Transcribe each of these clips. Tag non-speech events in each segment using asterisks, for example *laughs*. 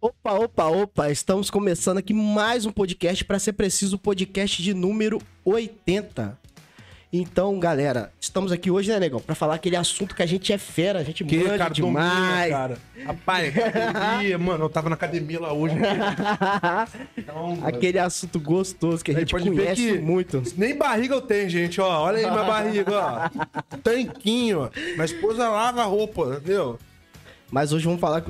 Opa, opa, opa, estamos começando aqui mais um podcast, para ser preciso, o podcast de número 80. Então, galera, estamos aqui hoje, né, negão, pra falar aquele assunto que a gente é fera, a gente Que, manja cara, demais. cara. Rapaz, academia, mano, eu tava na academia lá hoje. Então, aquele assunto gostoso que a gente pode ver conhece que- muito. Nem barriga eu tenho, gente, ó. Olha aí minha barriga, ó. Tanquinho, ó. Minha esposa lava a roupa, entendeu? Mas hoje vamos falar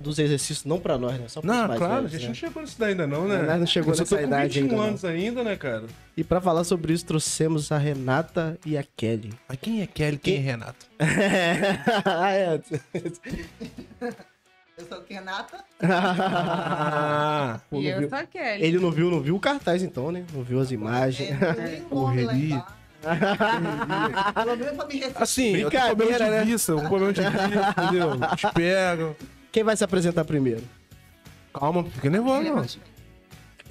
dos exercícios não pra nós, né? Só pros Não, mais claro, a velhos, gente né? não chegou nisso daí ainda não, né? Nós não chegou Eu nessa tô com idade 21 ainda, não. anos ainda, né, cara? E pra falar sobre isso, trouxemos a Renata e a Kelly. Mas quem é Kelly, quem é Renato? Ah, é. Eu sou Renata. Ah, E não eu viu- sou a Kelly. Ele não viu, não viu o cartaz então, né? Não viu as imagens. É, correria. *laughs* Pelo menos pra me receber. assim, eu Brincadeira, problema de né? vista, um problema de vista, entendeu? Te pego. Quem vai se apresentar primeiro? Calma, fica nervoso, não.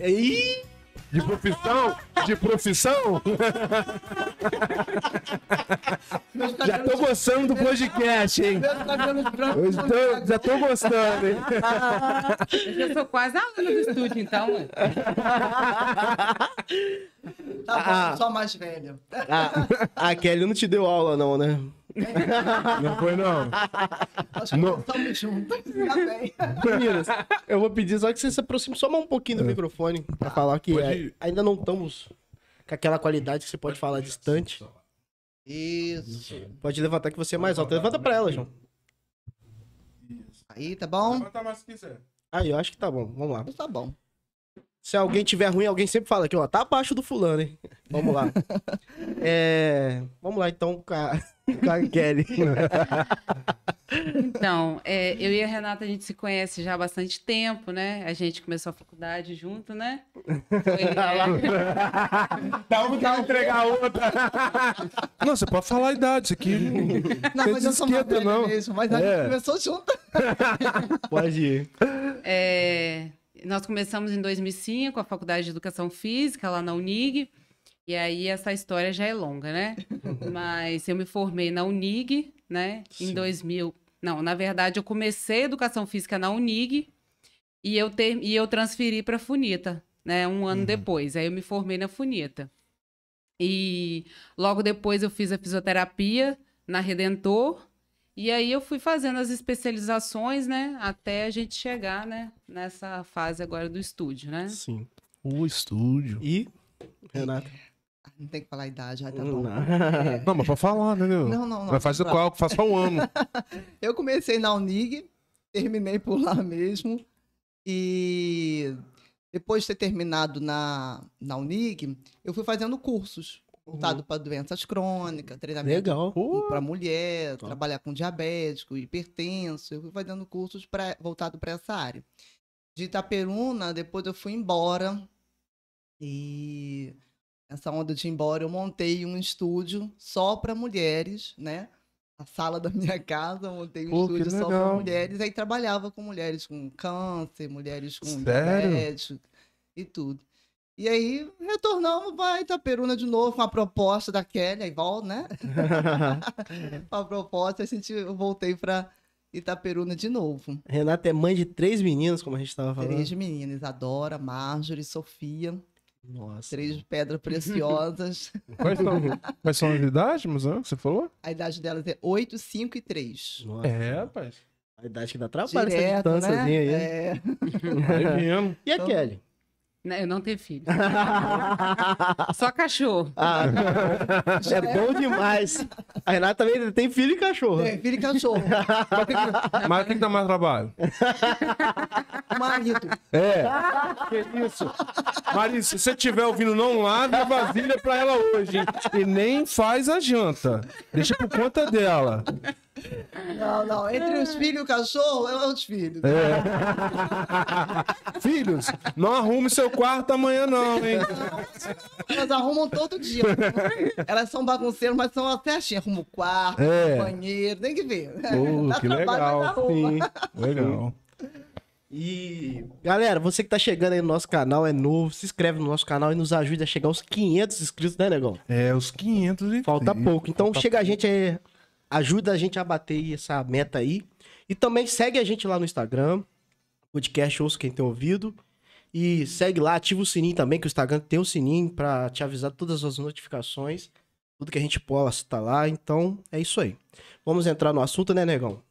Ih! De profissão? De profissão? Já tô gostando do podcast, hein? São estou- já tô gostando, hein? Eu sou quase a Ana do estúdio, então. ué. Tá bom, Ah. só mais velho. A, a Kelly não te deu aula, não, né? Não foi, não. Nós Não. estamos juntos. Tá bem. Meninas, eu vou pedir só que você se aproxime só mais um pouquinho do microfone pra falar que Pode é, ainda não estamos com aquela qualidade que você pode falar distante. Isso. Pode levantar que você é mais alto. Levanta pra ela, João. Aí, tá bom? Levanta mais se quiser. Aí, eu acho que tá bom. Vamos lá. Tá bom. Se alguém tiver ruim, alguém sempre fala aqui, ó, tá abaixo do fulano, hein? Vamos lá. *laughs* É, Vamos lá, então, com a, com a Kelly. Então, é, eu e a Renata, a gente se conhece já há bastante tempo, né? A gente começou a faculdade junto, né? Foi, *laughs* é, Dá uma pra entregar a outra. Não, você pode falar a idade, isso aqui. Não, mas eu sou velha não. mesmo. Mas a É. gente começou junto. Pode ir. é, nós começamos em 2005 a Faculdade de Educação Física, lá na Unig. E aí, essa história já é longa, né? *laughs* Mas eu me formei na Unig, né? Em Sim. 2000. Não, na verdade, eu comecei Educação Física na Unig e eu, ter, e eu transferi para Funita, né? Um ano depois. Aí eu me formei na Funita. E logo depois eu fiz a fisioterapia na Redentor. E aí eu fui fazendo as especializações, né? Até a gente chegar, né? Nessa fase agora do estúdio, né? Sim. O estúdio. E, Renata? Ah, Não tem que falar a idade, já tá Não. bom. É. *laughs* Não, mas pra falar, entendeu? Não, não, não. Vai fazer qual? Faça um ano. *laughs* Eu comecei na Unig, terminei por lá mesmo. E depois de ter terminado na, na Unig, eu fui fazendo cursos voltados para doenças crônicas, treinamento para mulher, trabalhar com diabético, hipertenso. Eu fui fazendo cursos pra, voltados para essa área. De Itaperuna, depois eu fui embora. E nessa onda de ir embora, eu montei um estúdio só para mulheres, né? A sala da *laughs* minha casa, montei um Pô, estúdio só para mulheres. Aí trabalhava com mulheres com câncer, mulheres com diabetes e tudo. E aí retornamos para Itaperuna de novo com a proposta da Kelly, aí volta, né? *laughs* a proposta, a gente, eu voltei para Itaperuna de novo. Renata é mãe de três meninos, como a gente tava falando. Três meninas, Isadora, Marjorie, Sofia, Nossa. três pedras preciosas. *laughs* Quais são, quais são as idades, Muzão, que você falou? A idade delas é 8, 5 e 3. Nossa. É, rapaz. A idade que dá trabalho, essa Direto, distânciazinha né? aí. É. *laughs* E a Então- Kelly? Né, Eu não tenho filho. *laughs* Só cachorro. Ah, é bom demais. A Renata também tem filho e cachorro. É, filho e cachorro. Mas o que que dá mais trabalho? *laughs* Marido. É. Que isso? Marisa, se você estiver ouvindo, não lave a vasilha pra ela hoje? E nem faz a janta. Deixa por conta dela. Não, não. Entre os filhos e o cachorro, é os filhos. *laughs* Filhos, não arrume seu quarto amanhã, não, hein? Elas arrumam todo dia. Elas são bagunceiras, mas são até assim. Arrumam o quarto, É. o banheiro, tem que ver. Dá que trabalho, legal. Sim. Legal. E, galera, você que tá chegando aí no nosso canal, é novo, se inscreve no nosso canal e nos ajude a chegar aos 500 inscritos, né, negão? É, os 500 e... Falta pouco. Então Falta chega a gente aí, ajuda a gente a bater essa meta aí. E também segue a gente lá no Instagram, podcast, ouça quem tem ouvido. E segue lá, ativa o sininho também, que o Instagram tem um sininho pra te avisar todas as notificações. Tudo que a gente posta lá. Então, é isso aí. Vamos entrar no assunto, né, Negão?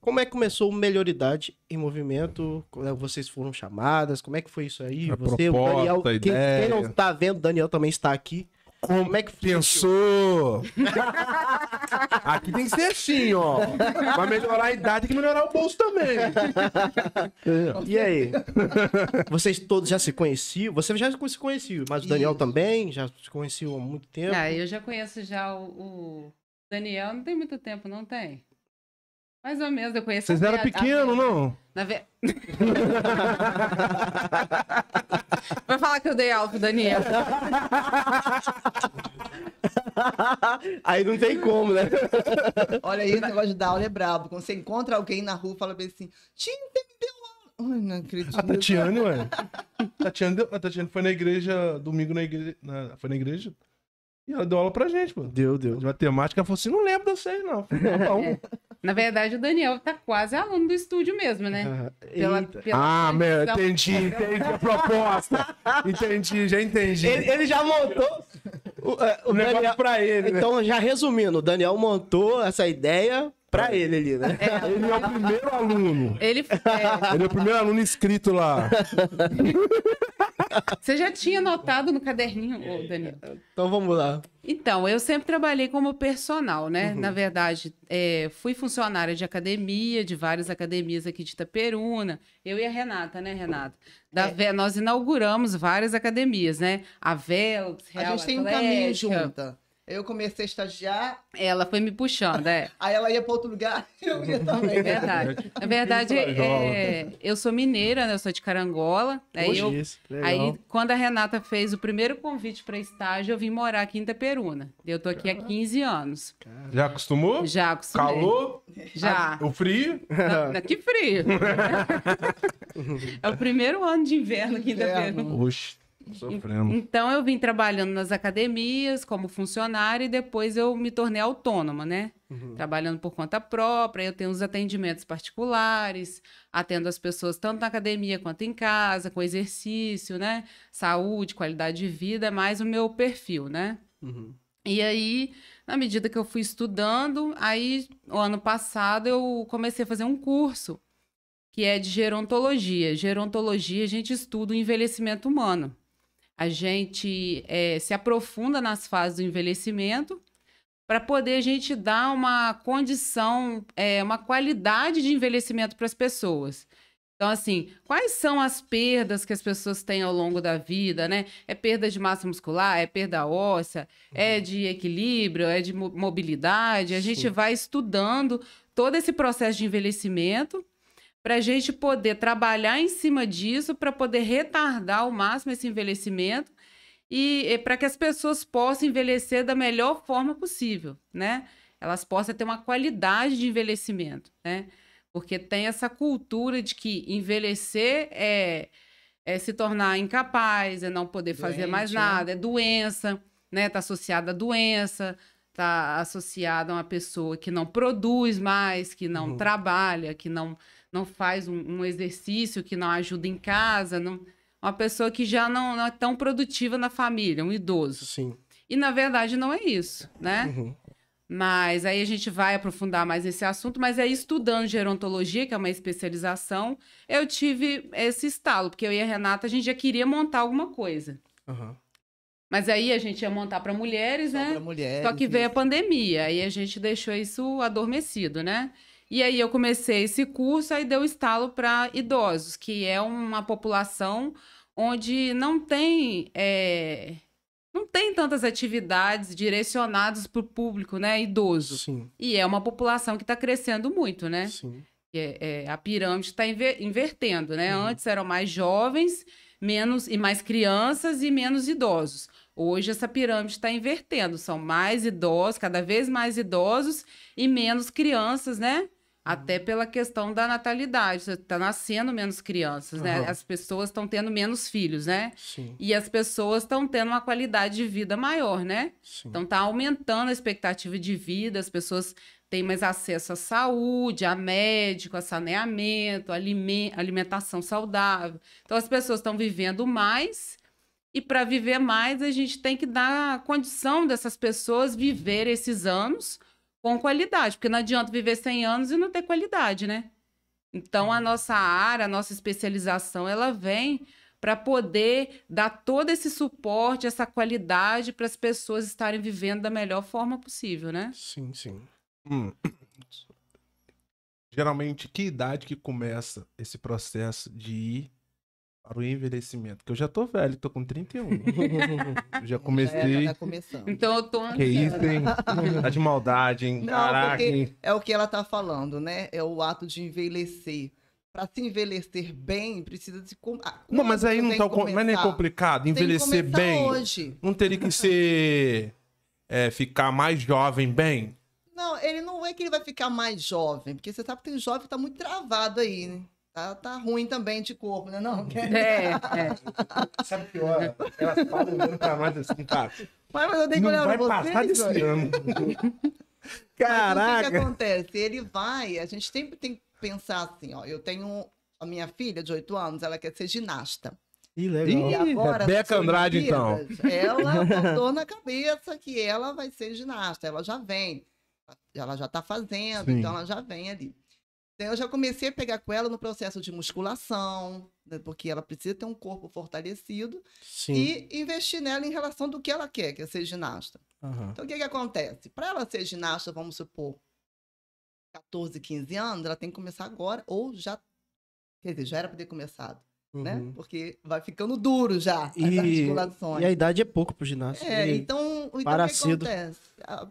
Como é que começou o Melhoridade em Movimento? É Vocês foram chamadas? Como é que foi isso aí? A Você, o proposta, Daniel. a Quem, quem não está vendo, o Daniel também está aqui. Como é que Pensou? *laughs* Aqui tem que ser assim, ó. Pra melhorar a idade, tem que melhorar o bolso também. *laughs* E aí? Vocês todos já se conheciam? Você já se conhecia, mas o Daniel Isso. também já se conheciam há muito tempo. Ah, eu já conheço já o, o Daniel, não tem muito tempo, não tem? Mais ou menos, eu conheço Vocês eram pequenos, não? Na ve... *laughs* Vai falar que eu dei aula pro Daniel. *laughs* Aí não tem como, né? Olha aí, esse negócio de dar aula é brabo. Quando você encontra alguém na rua, fala bem assim, você me deu aula. Ai, não acredito. A Tatiane, ué. Tatiane, deu- a Tatiane foi na igreja, domingo na igreja. na- foi na igreja. E ela deu aula pra gente, pô. Deu, deu. De matemática, ela falou assim: não lembro de vocês, não. Tá bom. *laughs* Na verdade, o Daniel tá quase aluno do estúdio mesmo, né? Ah, Pela, pela Ah, meu, entendi, entendi a proposta. Entendi, já entendi. Ele, ele já montou o, é, o o negócio Daniel. pra ele, né? Então, já resumindo, o Daniel montou essa ideia pra ele ali, né? Ele é o primeiro aluno. Ele, é, Ele é o primeiro aluno inscrito lá. *laughs* você já tinha notado no caderninho, ô, Daniel? Então vamos lá. Então, eu sempre trabalhei como personal, né? Uhum. Na verdade, é, fui funcionária de academia, de várias academias aqui de Itaperuna. Eu e a Renata, né, Renata? Da É. Nós inauguramos várias academias, né? A Velox, A Real gente tem um caminho Atlética. junta. Eu comecei a estagiar, Ela foi me puxando, é. *laughs* aí ela ia para outro lugar, *laughs* eu ia também. É verdade. Na verdade, é, eu sou mineira, né? Eu sou de Carangola. Aí, Poxa, eu, isso, legal. aí, quando a Renata fez o primeiro convite para estágio, eu vim morar aqui em Itaperuna. Eu tô aqui há 15 anos. Já acostumou? Já acostumei. Calor? Já. O frio? Não, não, que frio. *laughs* é o primeiro ano de inverno aqui em. Itaperuna. Oxe, sofrendo. Então eu vim trabalhando nas academias como funcionária e depois eu me tornei autônoma, né? Trabalhando por conta própria, eu tenho os atendimentos particulares, atendo as pessoas tanto na academia quanto em casa, com exercício, né? Saúde, qualidade de vida, é mais o meu perfil, né? Uhum. E aí, na medida que eu fui estudando, aí, o ano passado, eu comecei a fazer um curso que é de gerontologia. Gerontologia, a gente estuda o envelhecimento humano. A gente eh, se aprofunda nas fases do envelhecimento para poder a gente dar uma condição, eh, uma qualidade de envelhecimento para as pessoas. Então, assim, quais são as perdas que as pessoas têm ao longo da vida, né? É perda de massa muscular, é perda óssea, é de equilíbrio, é de mo- mobilidade. A gente Sim. vai estudando todo esse processo de envelhecimento para a gente poder trabalhar em cima disso, para poder retardar ao máximo esse envelhecimento e, para que as pessoas possam envelhecer da melhor forma possível, né? Elas possam ter uma qualidade de envelhecimento, né? Porque tem essa cultura de que envelhecer é, é se tornar incapaz, é não poder fazer mais Doente, né? nada, é doença, né? Tá associada à doença, tá associada a uma pessoa que não produz mais, que não Uhum. trabalha, que não, não faz um, um exercício, que não ajuda em casa, não, uma pessoa que já não, não é tão produtiva na família, um idoso. Sim. E na verdade não é isso, né? Uhum. Mas aí a gente vai aprofundar mais nesse assunto, mas aí estudando gerontologia, que é uma especialização, eu tive esse estalo, porque eu e a Renata a gente já queria montar alguma coisa. Uhum. Mas aí a gente ia montar para mulheres, Só né? pra mulheres. Só que veio a isso. pandemia, aí a gente deixou isso adormecido, né? E aí eu comecei esse curso, aí deu estalo para idosos, que é uma população onde não tem é, não tem tantas atividades direcionadas para o público, né, idoso. Sim, E é uma população que está crescendo muito, né? sim. é- é, a pirâmide está invertendo, né? Uhum. Antes eram mais jovens, menos e mais crianças e menos idosos. Hoje essa pirâmide está invertendo, são mais idosos, cada vez mais idosos e menos crianças, né? Até pela questão da natalidade. Está nascendo menos crianças, né? Aham. As pessoas estão tendo menos filhos, né? Sim, E as pessoas estão tendo uma qualidade de vida maior, né? sim. Então tá aumentando a expectativa de vida, as pessoas têm mais acesso à saúde, a médico, a saneamento, alimen- alimentação saudável. Então as pessoas estão vivendo mais e para viver mais a gente tem que dar a condição dessas pessoas viver esses anos com qualidade, porque não adianta viver 100 anos e não ter qualidade, né? Então a nossa área, a nossa especialização, ela vem para poder dar todo esse suporte, essa qualidade para as pessoas estarem vivendo da melhor forma possível, né? Sim, sim. Hum. Geralmente, que idade que começa esse processo de ir para o envelhecimento? Porque eu já tô velho, tô com 31. Eu já Já, comecei. já tá. Então eu tô Que isso, hein? Tá de maldade, hein? Não, Caraca, hein? é o que ela tá falando, né? É o ato de envelhecer. Para se envelhecer bem, precisa de. com- ah, Não, mas aí não tá. que com- Mas nem é complicado. Que Envelhecer bem. hoje. Não teria que ser. é, ficar mais jovem bem? Não, ele não é que ele vai ficar mais jovem, porque você sabe que tem jovem que tá muito travado aí, né? Tá, tá ruim também de corpo, né? Não, É, é. Sabe o pior? Elas falam olhando pra nós assim, cara. Mas, mas eu tenho que olhar vai pra passar vocês, desse olha. ano. *laughs* Mas o que que, Caraca! acontece? Ele vai, a gente sempre tem que pensar assim, ó. Eu tenho a minha filha de 8 anos, ela quer ser ginasta. Ih, E legal. Ih, agora, Rebeca Andrade, então. Ela botou na cabeça que ela vai ser ginasta, ela já vem. Ela já tá fazendo, Sim. então ela já vem ali. Então eu já comecei a pegar com ela no processo de musculação, né, porque ela precisa ter um corpo fortalecido Sim. e investir nela em relação do que ela quer, que é ser ginasta. Aham. Então o que que acontece? Para ela ser ginasta, vamos supor, 14, 15 anos, ela tem que começar agora ou já Quer dizer, já era para ter começado, né? Uhum. Porque vai ficando duro já as E- articulações. E a idade é pouco pro ginasta. É, então, então para o que cedo. acontece?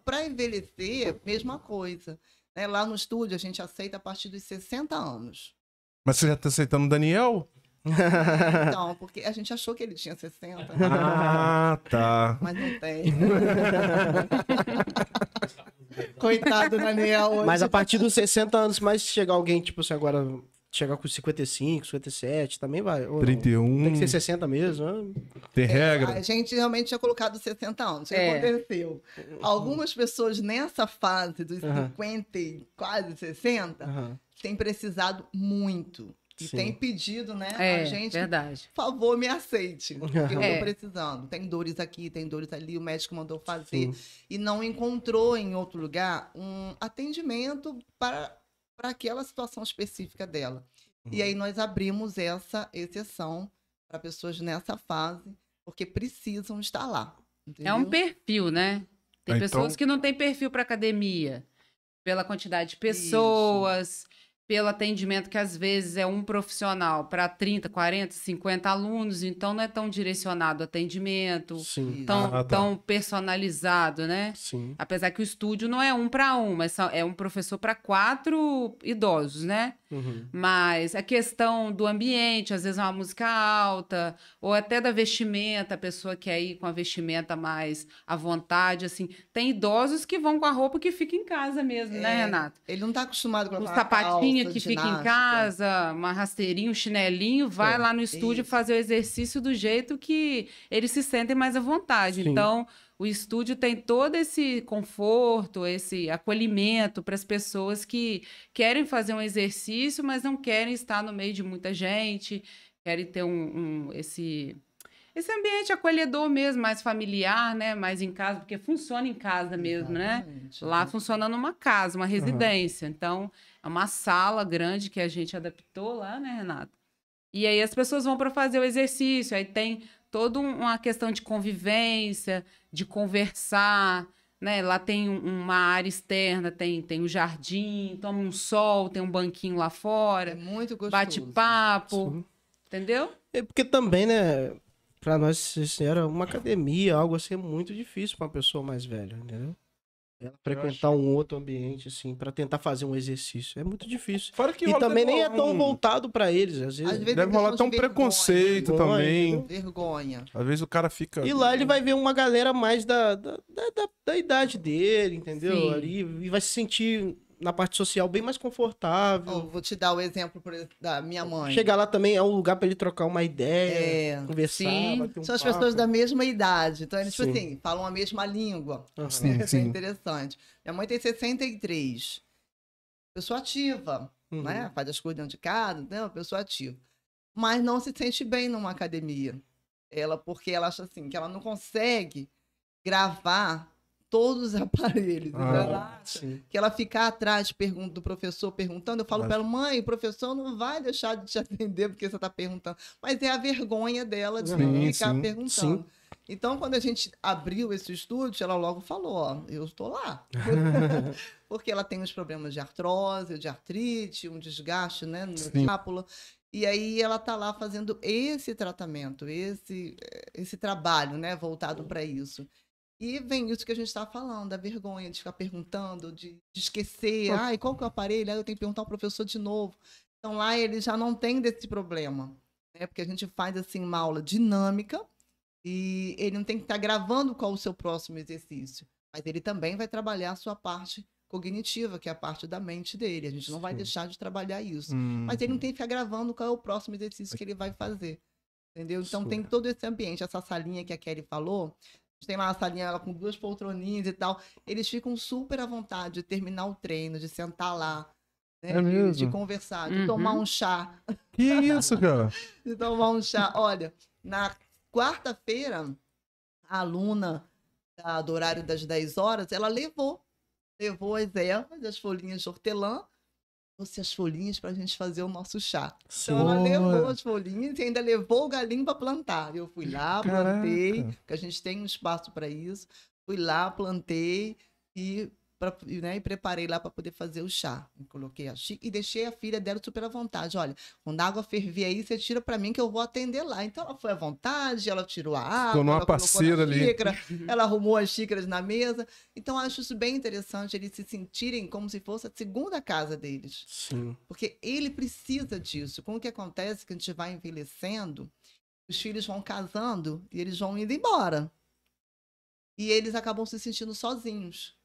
Para envelhecer, mesma coisa. Né? Lá no estúdio, a gente aceita a partir dos 60 anos. Mas você já tá aceitando o Daniel? Então, porque a gente achou que ele tinha 60, Ah, tá. mas não tem. *laughs* Coitado do Daniel hoje. Mas a partir dos 60 anos, mais se chegar alguém, tipo assim, agora chegar com 55, 57, também vai. ou não? 31. Tem que ser 60 mesmo. ah. Tem regra? A gente realmente tinha colocado 60 anos. O que É. aconteceu? Algumas pessoas nessa fase dos Aham. 50 e quase 60 Aham. têm precisado muito. E Sim. têm pedido, né? É, a gente, verdade. por favor, me aceite. Porque eu É. tô precisando. Tem dores aqui, tem dores ali, o médico mandou fazer. Sim. E não encontrou em outro lugar um atendimento para, para aquela situação específica dela. Uhum. E aí nós abrimos essa exceção para pessoas nessa fase, porque precisam estar lá. É um entendeu? perfil, né? Tem Ah, pessoas então- que não têm perfil para academia, pela quantidade de pessoas, pelo atendimento que às vezes é um profissional para 30, 40, 50 alunos, então não é tão direcionado o atendimento, Sim. tão, Ah, tá. tão personalizado, né? Sim. Apesar que o estúdio não é um para um, mas é um professor para quatro idosos, né? Uhum. Mas a questão do ambiente, às vezes é uma música alta, ou até da vestimenta, a pessoa quer ir com a vestimenta mais à vontade, assim. Tem idosos que vão com a roupa que fica em casa mesmo, né, É, Renato? Ele não está acostumado com Um a sapatinho calça, que fica em casa, uma rasteirinha, um chinelinho, vai É, lá no estúdio isso. fazer o exercício do jeito que eles se sentem mais à vontade. Sim. Então, o estúdio tem todo esse conforto, esse acolhimento para as pessoas que querem fazer um exercício, mas não querem estar no meio de muita gente, querem ter um, um- esse esse ambiente acolhedor mesmo, mais familiar, né, mais em casa, porque funciona em casa mesmo, né? Exatamente. Lá funciona numa casa, uma residência. Então, é uma sala grande que a gente adaptou lá, né, Renato? E aí as pessoas vão para fazer o exercício. Aí tem toda um- uma questão de convivência, de conversar, né? Lá tem um- uma área externa, tem, tem um jardim, toma um sol, tem um banquinho lá É fora, muito gostoso. bate papo, Sim. entendeu? É porque também, né, pra nós ser sincero, uma academia, algo assim, é muito difícil pra uma pessoa mais velha, entendeu? Ela frequentar um outro ambiente, assim, pra tentar fazer um exercício. É muito difícil. Fora que E também nem é tão um- voltado pra eles, às vezes. Às vezes Deve é rolar até um preconceito Vergonha, também. Vergonha. Às vezes o cara fica. E lá ele vai ver uma galera mais da, da, da, da- da idade dele, entendeu? Sim. Ali, e vai se sentir na parte social bem mais confortável. Ó, vou te dar o exemplo da minha mãe. Chegar lá também é um lugar pra ele trocar uma ideia, É, conversar, sim. bater um São as papo. pessoas da mesma idade. Então, eles, tipo Sim. assim, falam a mesma língua. Aham. Sim, Isso é interessante. Minha mãe tem 63. Pessoa ativa, Uhum. né? Faz as coisas dentro de casa, né? Pessoa ativa. Mas não se sente bem numa academia. Ela, porque ela acha assim, que ela não consegue gravar todos os *laughs* aparelhos. Então, Ah, Sim. que ela ficar atrás do professor perguntando, eu falo para ela, mãe, o professor não vai deixar de te atender porque você está perguntando. Mas é a vergonha dela de ficar sim, perguntando. sim. Então, quando a gente abriu esse estúdio, ela logo falou, ó, eu estou lá. *laughs* porque ela tem uns problemas de artrose, de artrite, um desgaste, né, no escápula. E aí ela tá lá fazendo esse tratamento, esse, eh, esse trabalho, né, voltado para isso. E vem isso que a gente está falando, da vergonha de ficar perguntando, de, de esquecer. Ai, qual que é o aparelho? Aí eu tenho que perguntar ao professor de novo. Então lá ele já não tem desse problema, né? Porque a gente faz assim uma aula dinâmica e ele não tem que estar gravando qual o seu próximo exercício. Mas ele também vai trabalhar a sua parte cognitiva, que é a parte da mente dele. A gente não vai Sim. deixar de trabalhar isso. Hum. Mas ele não tem que ficar gravando qual é o próximo exercício que ele vai fazer. Entendeu? Então Sim. tem todo esse ambiente, essa salinha que a Kelly falou. A gente tem lá uma salinha ela, com duas poltroninhas e tal. Eles ficam super à vontade de terminar o treino, de sentar lá. né? É de, mesmo? de conversar, de Uhum. tomar um chá. Que isso, cara? *laughs* De tomar um chá. Olha, na quarta-feira, a aluna da- do horário das 10 horas, ela levou. Levou as ervas, as folhinhas de hortelã, trouxe as folhinhas para a gente fazer o nosso chá. Sim. Então ela levou as folhinhas e ainda levou o galinho para plantar. Eu fui lá, plantei, Caraca. porque a gente tem um espaço para isso. Fui lá, plantei e, pra, e, né, e preparei lá para poder fazer o chá. E coloquei a xícara e deixei a filha dela super à vontade. Olha, quando a água ferver aí, você tira para mim que eu vou atender lá. Então ela foi à vontade, ela tirou a água, Tornou uma ela colocou na parceira ali. xícara, *laughs* ela arrumou as xícaras na mesa. Então eu acho isso bem interessante eles se sentirem como se fosse a segunda casa deles. Sim. Porque ele precisa disso. Com o que acontece que a gente vai envelhecendo, os filhos vão casando e eles vão indo embora. E eles acabam se sentindo sozinhos.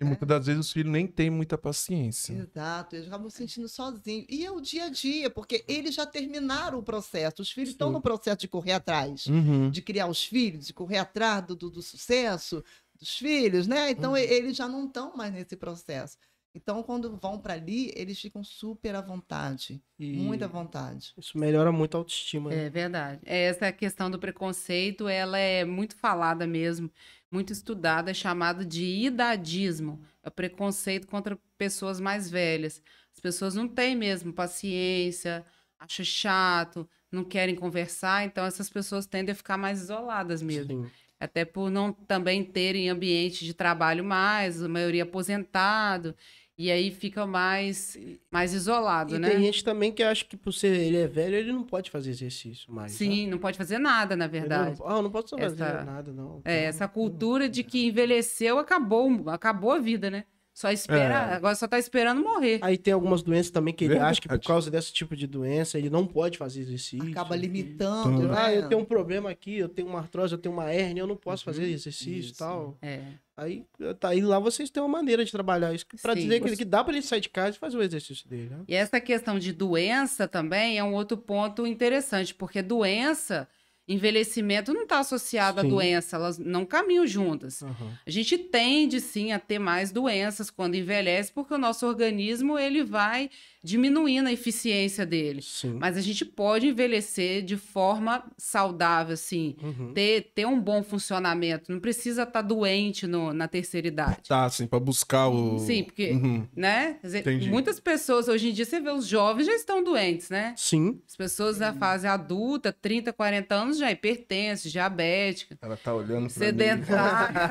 E muitas das vezes os filhos nem têm muita paciência. Exato, eles acabam se sentindo sozinhos. E é o dia a dia, porque eles já terminaram o processo. Os filhos estão no processo de correr atrás, Uhum. de criar os filhos, de correr atrás do, do, do sucesso dos filhos, né? Então e- eles já não estão mais nesse processo. Então, quando vão para ali, eles ficam super à vontade, E muita vontade. Isso melhora muito a autoestima. né? É verdade. Essa questão do preconceito, ela é muito falada mesmo, muito estudada, é chamada de idadismo. É o preconceito contra pessoas mais velhas. As pessoas não têm mesmo paciência, acham chato, não querem conversar, então essas pessoas tendem a ficar mais isoladas mesmo. Sim. Até por não também terem ambiente de trabalho mais, a maioria aposentado, e aí fica mais, mais isolado, E né? tem gente também que acha que por ser ele é velho, ele não pode fazer exercício mais. né? Sim, não pode fazer nada, na verdade. Não, ah, eu não posso fazer Essa- nada, não. É, Não. essa cultura de que envelheceu, acabou, acabou a vida, né? Só espera, É. agora só tá esperando morrer. Aí tem algumas doenças também que ele Verdade. acha que por causa desse tipo de doença ele não pode fazer exercício. Acaba E- limitando, né? Ah, eu tenho um problema aqui, eu tenho uma artrose, eu tenho uma hérnia, eu não posso fazer exercício e tal. É. Aí, tá, aí lá vocês têm uma maneira de trabalhar isso, pra Sim. dizer que, que dá pra ele sair de casa e fazer o exercício dele, né? E essa questão de doença também é um outro ponto interessante, porque doença, envelhecimento não está associado à Sim. doença, elas não caminham juntas. Aham. A gente tende sim a ter mais doenças quando envelhece, porque o nosso organismo ele vai diminuindo a eficiência dele. Sim. Mas a gente pode envelhecer de forma saudável, assim, Uhum. ter, ter um bom funcionamento. Não precisa estar doente no- na terceira idade. Tá, assim, pra buscar o. Sim, porque- Uhum. Né? Dizer, muitas pessoas, hoje em dia, você vê os jovens já estão doentes, né? Sim. As pessoas da fase adulta, 30, 40 anos, já hipertensa, diabética, Ela tá olhando pra mim. sedentária.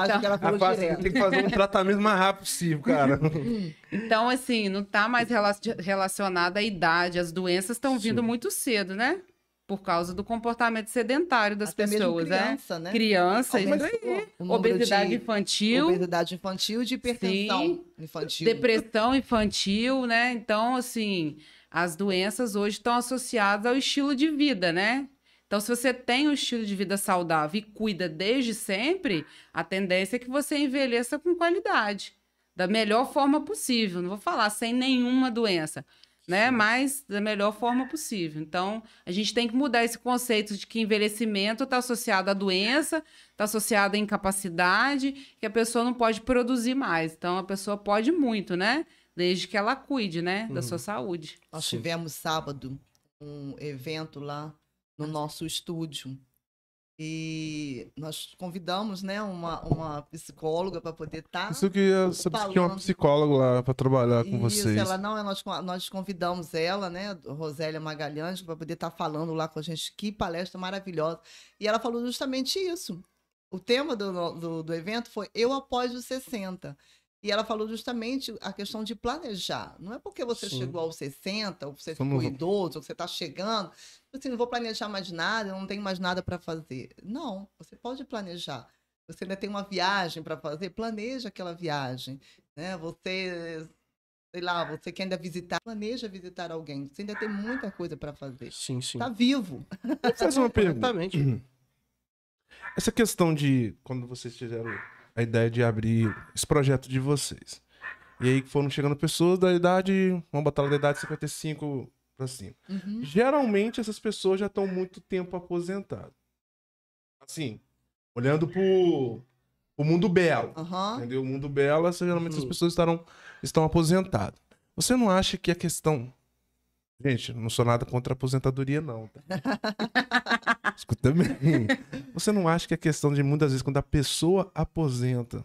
Acho que ela falou Rapaz, direto. tem que fazer um tratamento mais rápido possível, cara. Então, assim, não está mais rela- relacionada à idade. As doenças estão vindo Sim. muito cedo, né? Por causa do comportamento sedentário das Até pessoas, né? criança, né? Criança, isso aí. Obesidade de infantil, Obesidade infantil e de hipertensão Sim. infantil. depressão infantil, né? Então, assim, as doenças hoje estão associadas ao estilo de vida, né? Então, se você tem um estilo de vida saudável e cuida desde sempre, a tendência é que você envelheça com qualidade. da melhor forma possível. Não vou falar sem nenhuma doença, né? Mas da melhor forma possível. Então, a gente tem que mudar esse conceito de que envelhecimento está associado à doença, está associado à incapacidade, que a pessoa não pode produzir mais. Então, a pessoa pode muito, né? Desde que ela cuide, né? Da sua saúde. Nós Sim. tivemos sábado um evento lá no nosso estúdio. E nós convidamos, né, uma, uma psicóloga para poder estar. Isso que eu sabia que tinha uma psicóloga lá pra trabalhar com Isso, vocês. ela não, nós, nós convidamos ela, né, Rosélia Magalhães, para poder estar falando lá com a gente. Que palestra maravilhosa. E ela falou justamente isso. O tema do, do, do evento foi Eu após os 60. E ela falou justamente a questão de planejar. Não é porque você Sim. chegou aos 60, ou você Vamos- ficou idoso, ou você está chegando, assim, não vou planejar mais nada, eu não tenho mais nada para fazer. Não, você pode planejar. Você ainda tem uma viagem para fazer, planeja aquela viagem. Né? Você, sei lá, você quer ainda visitar, planeja visitar alguém. Você ainda tem muita coisa para fazer. Sim, sim. Está vivo. Fazer uma *laughs* pergunta. Exatamente. Essa questão de quando vocês tiveram a ideia de abrir esse projeto de vocês. E aí foram chegando pessoas da idade, botar lá da idade 55 pra cima. Uhum. Geralmente essas pessoas já estão muito tempo aposentadas. Assim, olhando pro, pro mundo belo. Aham. Entendeu? O mundo belo, geralmente as Uhum. pessoas estarão, estão aposentadas. Você não acha que a questão. Gente, não sou nada contra a aposentadoria, não. Tá? *laughs* Escuta bem. Você não acha que a questão de muitas vezes, quando a pessoa aposenta,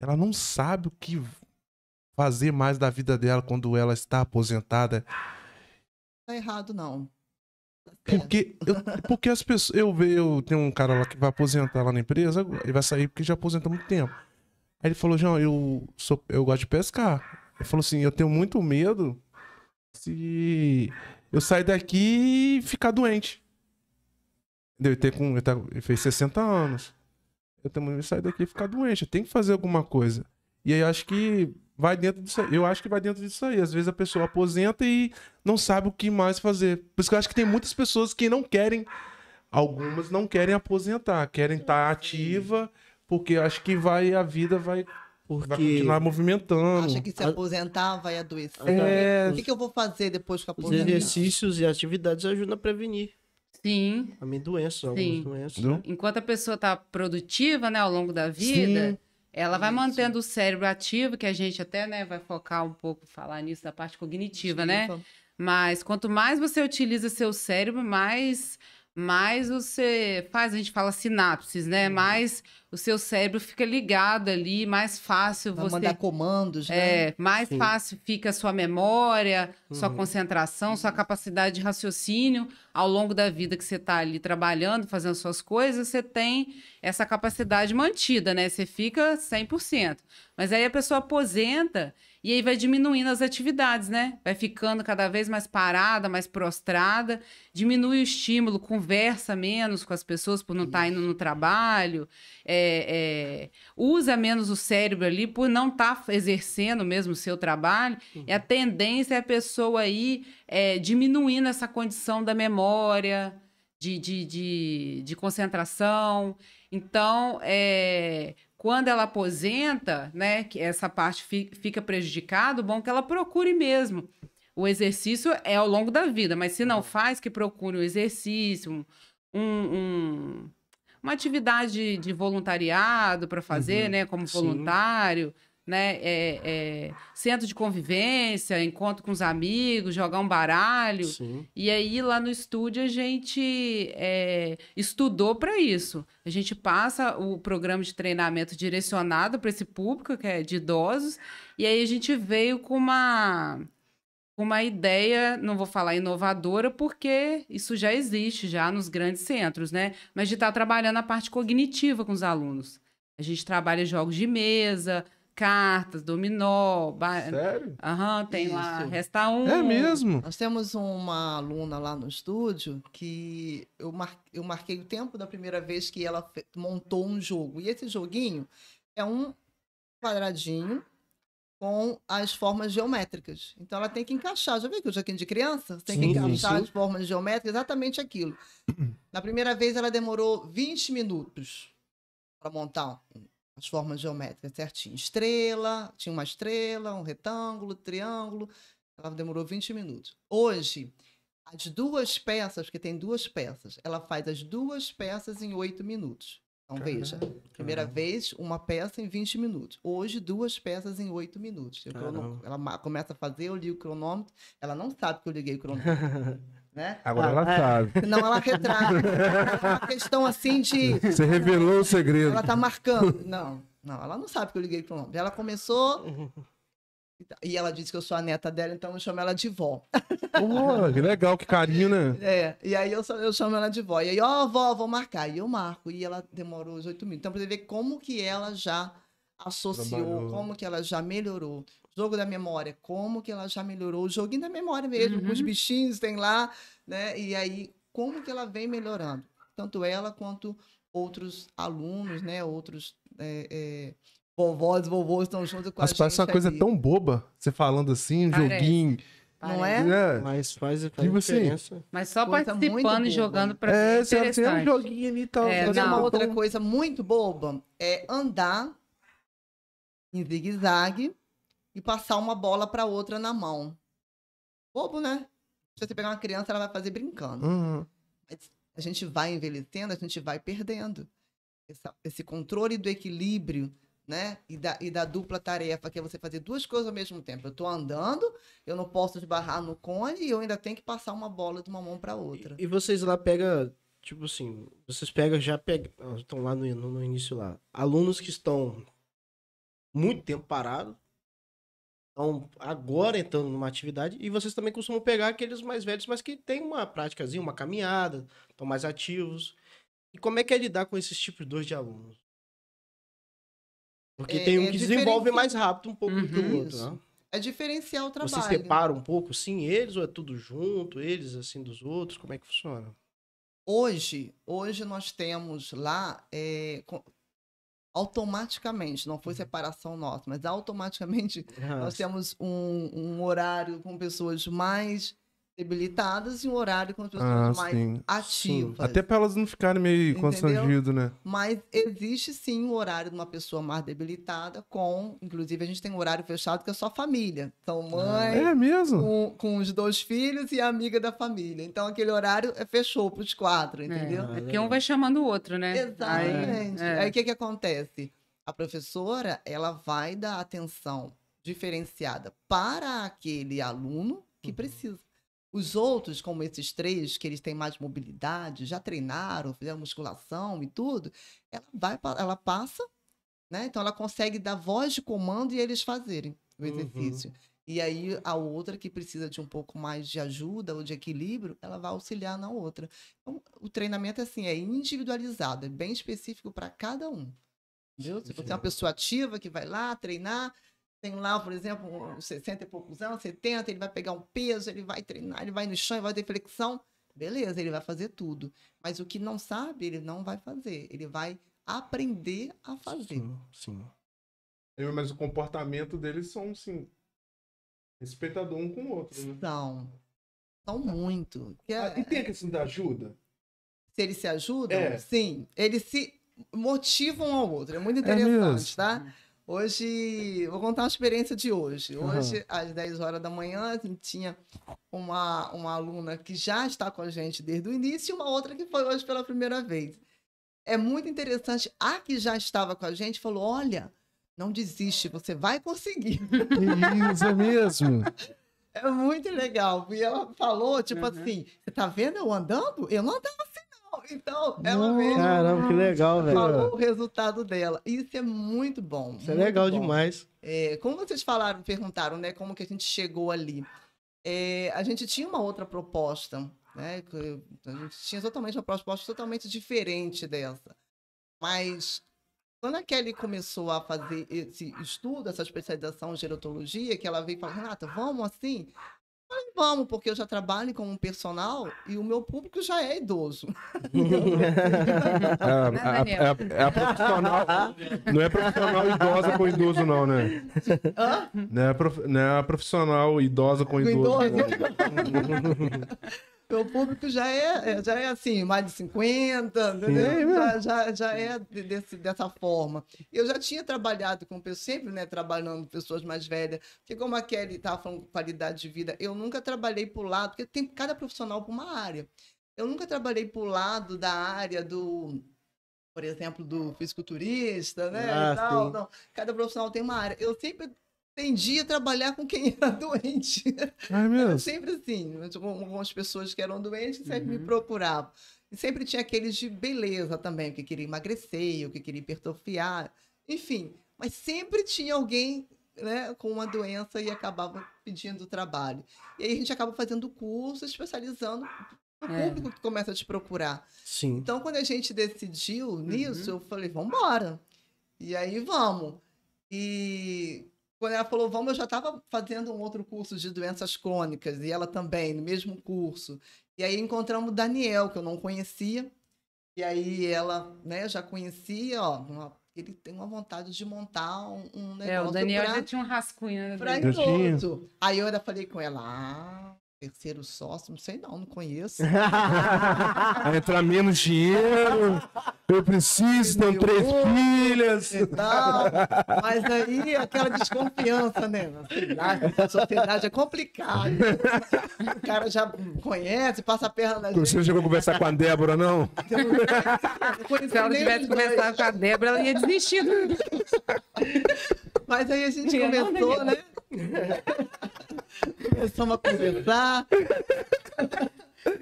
ela não sabe o que fazer mais da vida dela quando ela está aposentada? Tá errado, não. Porque, eu- porque as pessoas. Eu vejo, eu tenho um cara lá que vai aposentar lá na empresa, ele vai sair porque já aposenta há muito tempo. Aí ele falou, João, eu, sou, eu gosto de pescar. Ele falou assim, eu tenho muito medo se eu sair daqui e ficar doente. Entendeu? Ele, tem com, ele, tá- ele fez 60 anos. Eu de sair daqui e ficar doente. Eu tenho que fazer alguma coisa. E aí eu acho que vai dentro disso aí. Eu acho que vai dentro disso aí. Às vezes a pessoa aposenta e não sabe o que mais fazer. Por isso que eu acho que tem muitas pessoas que não querem, algumas não querem aposentar, querem estar ativa, porque acho que vai a vida vai, vai Porque continuar movimentando. Acha que se A- aposentar vai adoecer. É. O que, que eu vou fazer depois que eu os aposentar? exercícios e atividades ajudam a prevenir Sim. também doenças, algumas Sim. doenças. Enquanto a pessoa está produtiva, né, ao longo da vida, Sim. ela vai Isso. mantendo o cérebro ativo, que a gente até, né, vai focar um pouco, falar nisso da parte cognitiva, né? Mas quanto mais você utiliza seu cérebro, mais mais você faz, a gente fala sinapses, né? Uhum. Mais o seu cérebro fica ligado ali, mais fácil Vai você mandar comandos, né? é, mais Sim. fácil fica a sua memória, sua Uhum. concentração, sua capacidade de raciocínio ao longo da vida que você está ali trabalhando, fazendo suas coisas, você tem essa capacidade mantida, né? Você fica 100%. Mas aí a pessoa aposenta e aí vai diminuindo as atividades, né? Vai ficando cada vez mais parada, mais prostrada, diminui o estímulo, conversa menos com as pessoas por não estar indo no trabalho, é, é, usa menos o cérebro ali por não estar exercendo mesmo o seu trabalho. E a tendência é a pessoa aí é, diminuindo essa condição da memória, de, de, de, de concentração. Então, é, quando ela aposenta, né, que essa parte fi- fica prejudicada, o bom é que ela procure mesmo. O exercício é ao longo da vida, mas se não faz, que procure um exercício, um- um- uma atividade de voluntariado para fazer, Uhum, né, como sim. voluntário, né, é, é, centro de convivência, encontro com os amigos, jogar um baralho. Sim. E aí, lá no estúdio, a gente é, estudou para isso. A gente passa o programa de treinamento direcionado para esse público, que é de idosos, e aí a gente veio com uma, uma ideia, não vou falar inovadora, porque isso já existe já nos grandes centros, né? Mas de estar trabalhando a parte cognitiva com os alunos. A gente trabalha jogos de mesa, cartas, dominó, ba- Sério? Aham, tem lá, Isso. resta um. É mesmo? Nós temos uma aluna lá no estúdio que eu, mar... eu marquei o tempo da primeira vez que ela montou um jogo. E esse joguinho é um quadradinho com as formas geométricas. Então ela tem que encaixar. Já viu que o joguinho de criança? Tem Sim, que encaixar sim. as formas geométricas, exatamente aquilo. *clears throat* Na primeira vez ela demorou 20 minutos para montar um- as formas geométricas certinho. Estrela, tinha uma estrela, um retângulo, triângulo. Ela demorou 20 minutos. Hoje, as duas peças, porque tem duas peças, ela faz as duas peças em 8 minutos. Então, veja, primeira caramba. vez, uma peça em 20 minutos. Hoje, duas peças em 8 minutos. Eu crono-. Ela começa a fazer, eu ligo o cronômetro. Ela não sabe que eu liguei o cronômetro. *laughs* né? Agora Ah, ela é. sabe. *laughs* Senão ela retrata. É uma questão assim de. *laughs* Você revelou o segredo. Ela tá marcando. Não, não, ela não sabe que eu liguei o cronômetro. Ela começou. E ela disse que eu sou a neta dela, então eu chamo ela de vó. Pô, que legal, que carinho, né? É, e aí eu, eu chamo ela de vó. E aí, ó, vó, vou marcar. E eu marco. E ela demorou os oito minutos. Então, pra você ver como que ela já associou, Trabalhou. como que ela já melhorou. Jogo da memória, como que ela já melhorou. O joguinho da memória mesmo, com os Uhum. bichinhos tem lá, né? E aí, como que ela vem melhorando. Tanto ela quanto outros alunos, né? Outros é, é, vovós e vovôs estão junto com Mas a gente. parece uma coisa tão boba, você falando assim, um Parece. joguinho. Não é? né? Mas faz, faz Tipo assim, diferença. Mas só Coisa participando e jogando pra É, é você tem um joguinho ali e tal. É, Fazer uma não. outra tão- coisa muito boba é andar em zigue-zague e passar uma bola para outra na mão. Bobo, né? Se você pegar uma criança, ela vai fazer brincando. Uhum. Mas a gente vai envelhecendo, a gente vai perdendo. Essa- esse controle do equilíbrio, né? E da, e da dupla tarefa, que é você fazer duas coisas ao mesmo tempo. Eu tô andando, eu não posso esbarrar no cone e eu ainda tenho que passar uma bola de uma mão para outra. E vocês lá pegam, tipo assim, vocês pegam, já pegam, estão lá no, no, início lá, alunos que estão muito tempo parados, estão agora entrando numa atividade, e vocês também costumam pegar aqueles mais velhos, mas que tem uma práticazinha, uma caminhada, estão mais ativos. E como é que é lidar com esses tipos dois de alunos? Porque É- tem um é que desenvolve diferenci- mais rápido um pouco do que o Uhum. outro, né? É diferenciar o trabalho. Vocês separam um pouco, sim, eles, ou é tudo junto, eles, assim, dos outros? Como é que funciona? Hoje, hoje nós temos lá é, automaticamente, não Uhum. foi separação nossa, mas automaticamente *laughs* Ah, nós temos um, um horário com pessoas mais debilitadas e um horário com pessoas Ah, mais sim. ativas. Até pra elas não ficarem meio Entendeu? constrangidas, né? Mas existe sim o horário de uma pessoa mais debilitada, com, inclusive a gente tem um horário fechado que é só família. São mãe, É mesmo? com, com os dois filhos e a amiga da família. Então aquele horário é, fechou para os quatro, entendeu? É, porque um vai chamando o outro, né? Exatamente. Aí, é. Aí o que, que acontece? A professora ela vai dar atenção diferenciada para aquele aluno que precisa. Os outros, como esses três, que eles têm mais mobilidade, já treinaram, fizeram musculação e tudo, ela vai, ela passa, né? Então ela consegue dar voz de comando e eles fazerem o Uhum. exercício. E aí a outra que precisa de um pouco mais de ajuda ou de equilíbrio, ela vai auxiliar na outra. Então, o treinamento assim é individualizado, é bem específico para cada um. Entendeu? Se você é uma pessoa ativa que vai lá treinar, tem lá, por exemplo, uns 60 e poucos anos, 70, ele vai pegar um peso, ele vai treinar, ele vai no chão, ele vai ter flexão, beleza, ele vai fazer tudo. Mas o que não sabe, ele não vai fazer. Ele vai aprender a fazer. Sim, sim. Eu- Mas o comportamento deles são, assim, respeitador um com o outro, né? São. São muito. Que é- Ah, e tem a questão da ajuda? se eles se ajudam, É. sim, eles se motivam um ao outro. É muito É interessante, mesmo? tá? Hoje, vou contar uma experiência de hoje. Hoje, às 10 horas da manhã, a gente tinha uma, uma aluna que já está com a gente desde o início e uma outra que foi hoje pela primeira vez. É muito interessante. A que já estava com a gente falou: olha, não desiste, você vai conseguir. Isso, é mesmo? *laughs* É muito legal. E ela falou, tipo Uhum. assim, você tá vendo eu andando? Eu não andava. *laughs* Então, ela mesmo Caramba, que legal, velho. falou o resultado dela. Isso é muito bom. Isso é muito legal bom. demais. É, como vocês falaram, perguntaram, né, como que a gente chegou ali. É, a gente tinha uma outra proposta, né? A gente tinha totalmente uma proposta totalmente diferente dessa. Mas quando a Kelly começou a fazer esse estudo, essa especialização em gerontologia, que ela veio e falou, Renata, vamos assim? Falei, vamos, porque eu já trabalho como um personal e o meu público já é idoso. É, a- a- Daniel? é a- é a profissional. Não é profissional idosa com idoso, não, né? Não é, prof- não é a profissional idosa com Com idoso. idoso. *laughs* Meu público já é, é- já é assim, mais de 50, entendeu? Já, já, já é de- desse, dessa forma. Eu já tinha trabalhado com pessoas, sempre, né, trabalhando com pessoas mais velhas, porque como a Kelly estava falando de qualidade de vida, eu nunca trabalhei por lado, porque tem cada profissional por uma área. Eu nunca trabalhei por lado da área do, por exemplo, do fisiculturista, né? Ah, cada profissional tem uma área. Eu sempre tendi a trabalhar com quem *laughs* era doente. É Era mesmo? sempre assim, mas com algumas pessoas que eram doentes sempre me Uhum. procuravam. E sempre tinha aqueles de beleza também, que queria emagrecer, o que queria hipertrofiar, enfim. Mas sempre tinha alguém né, com uma doença e acabava pedindo trabalho. E aí a gente acaba fazendo curso, especializando o É. público que começa a te procurar. Sim. Então, quando a gente decidiu nisso, eu falei, vamos embora. E aí, vamos. E quando ela falou, vamos, eu já estava fazendo um outro curso de doenças crônicas, e ela também, no mesmo curso. E aí encontramos o Daniel, que eu não conhecia. E aí ela, né, já conhecia, ó, uma- ele tem uma vontade de montar um, um negócio É, o Daniel pra- já tinha um rascunho, né? pra idoso. Aí eu ainda falei com ela, ah, terceiro sócio, não sei não, não conheço. Vai entrar menos dinheiro. Eu preciso, tenho três filhas. e tal. Mas aí aquela desconfiança, né? A sociedade é complicada. O cara já conhece, passa a perna na gente. Você não chegou a conversar com a Débora, não? Se ela tivesse conversado com a Débora, ela ia desistir. Mas aí a gente começou, né? Começamos a conversar.